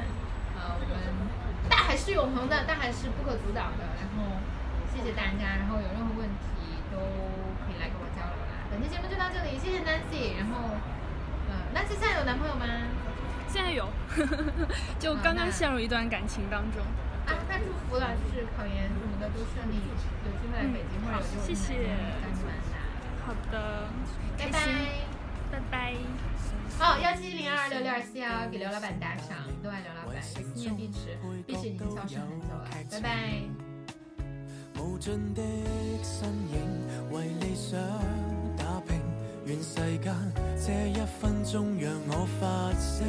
呃，我们大海是永恒的，大海是不可阻挡的。然后谢谢大家，然后有任何问题都可以来跟我交流。本期节目就到这里，谢谢 Nancy。然后，呃，Nancy 现在有男朋友吗？现在有，就刚刚陷入一段感情当中。啊，那祝福了，就是考研什么的都顺利，有机会来北京或者有机会谢谢。好的，拜拜，拜拜。好，幺七零二六六二四幺给刘老板打赏，都爱刘老板，思念碧池，碧池已经消失很久了，拜拜。无尽的身影，为理想打拼，愿世间这一分钟让我发声，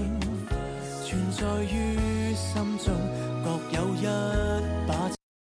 存在于心中，各有一把。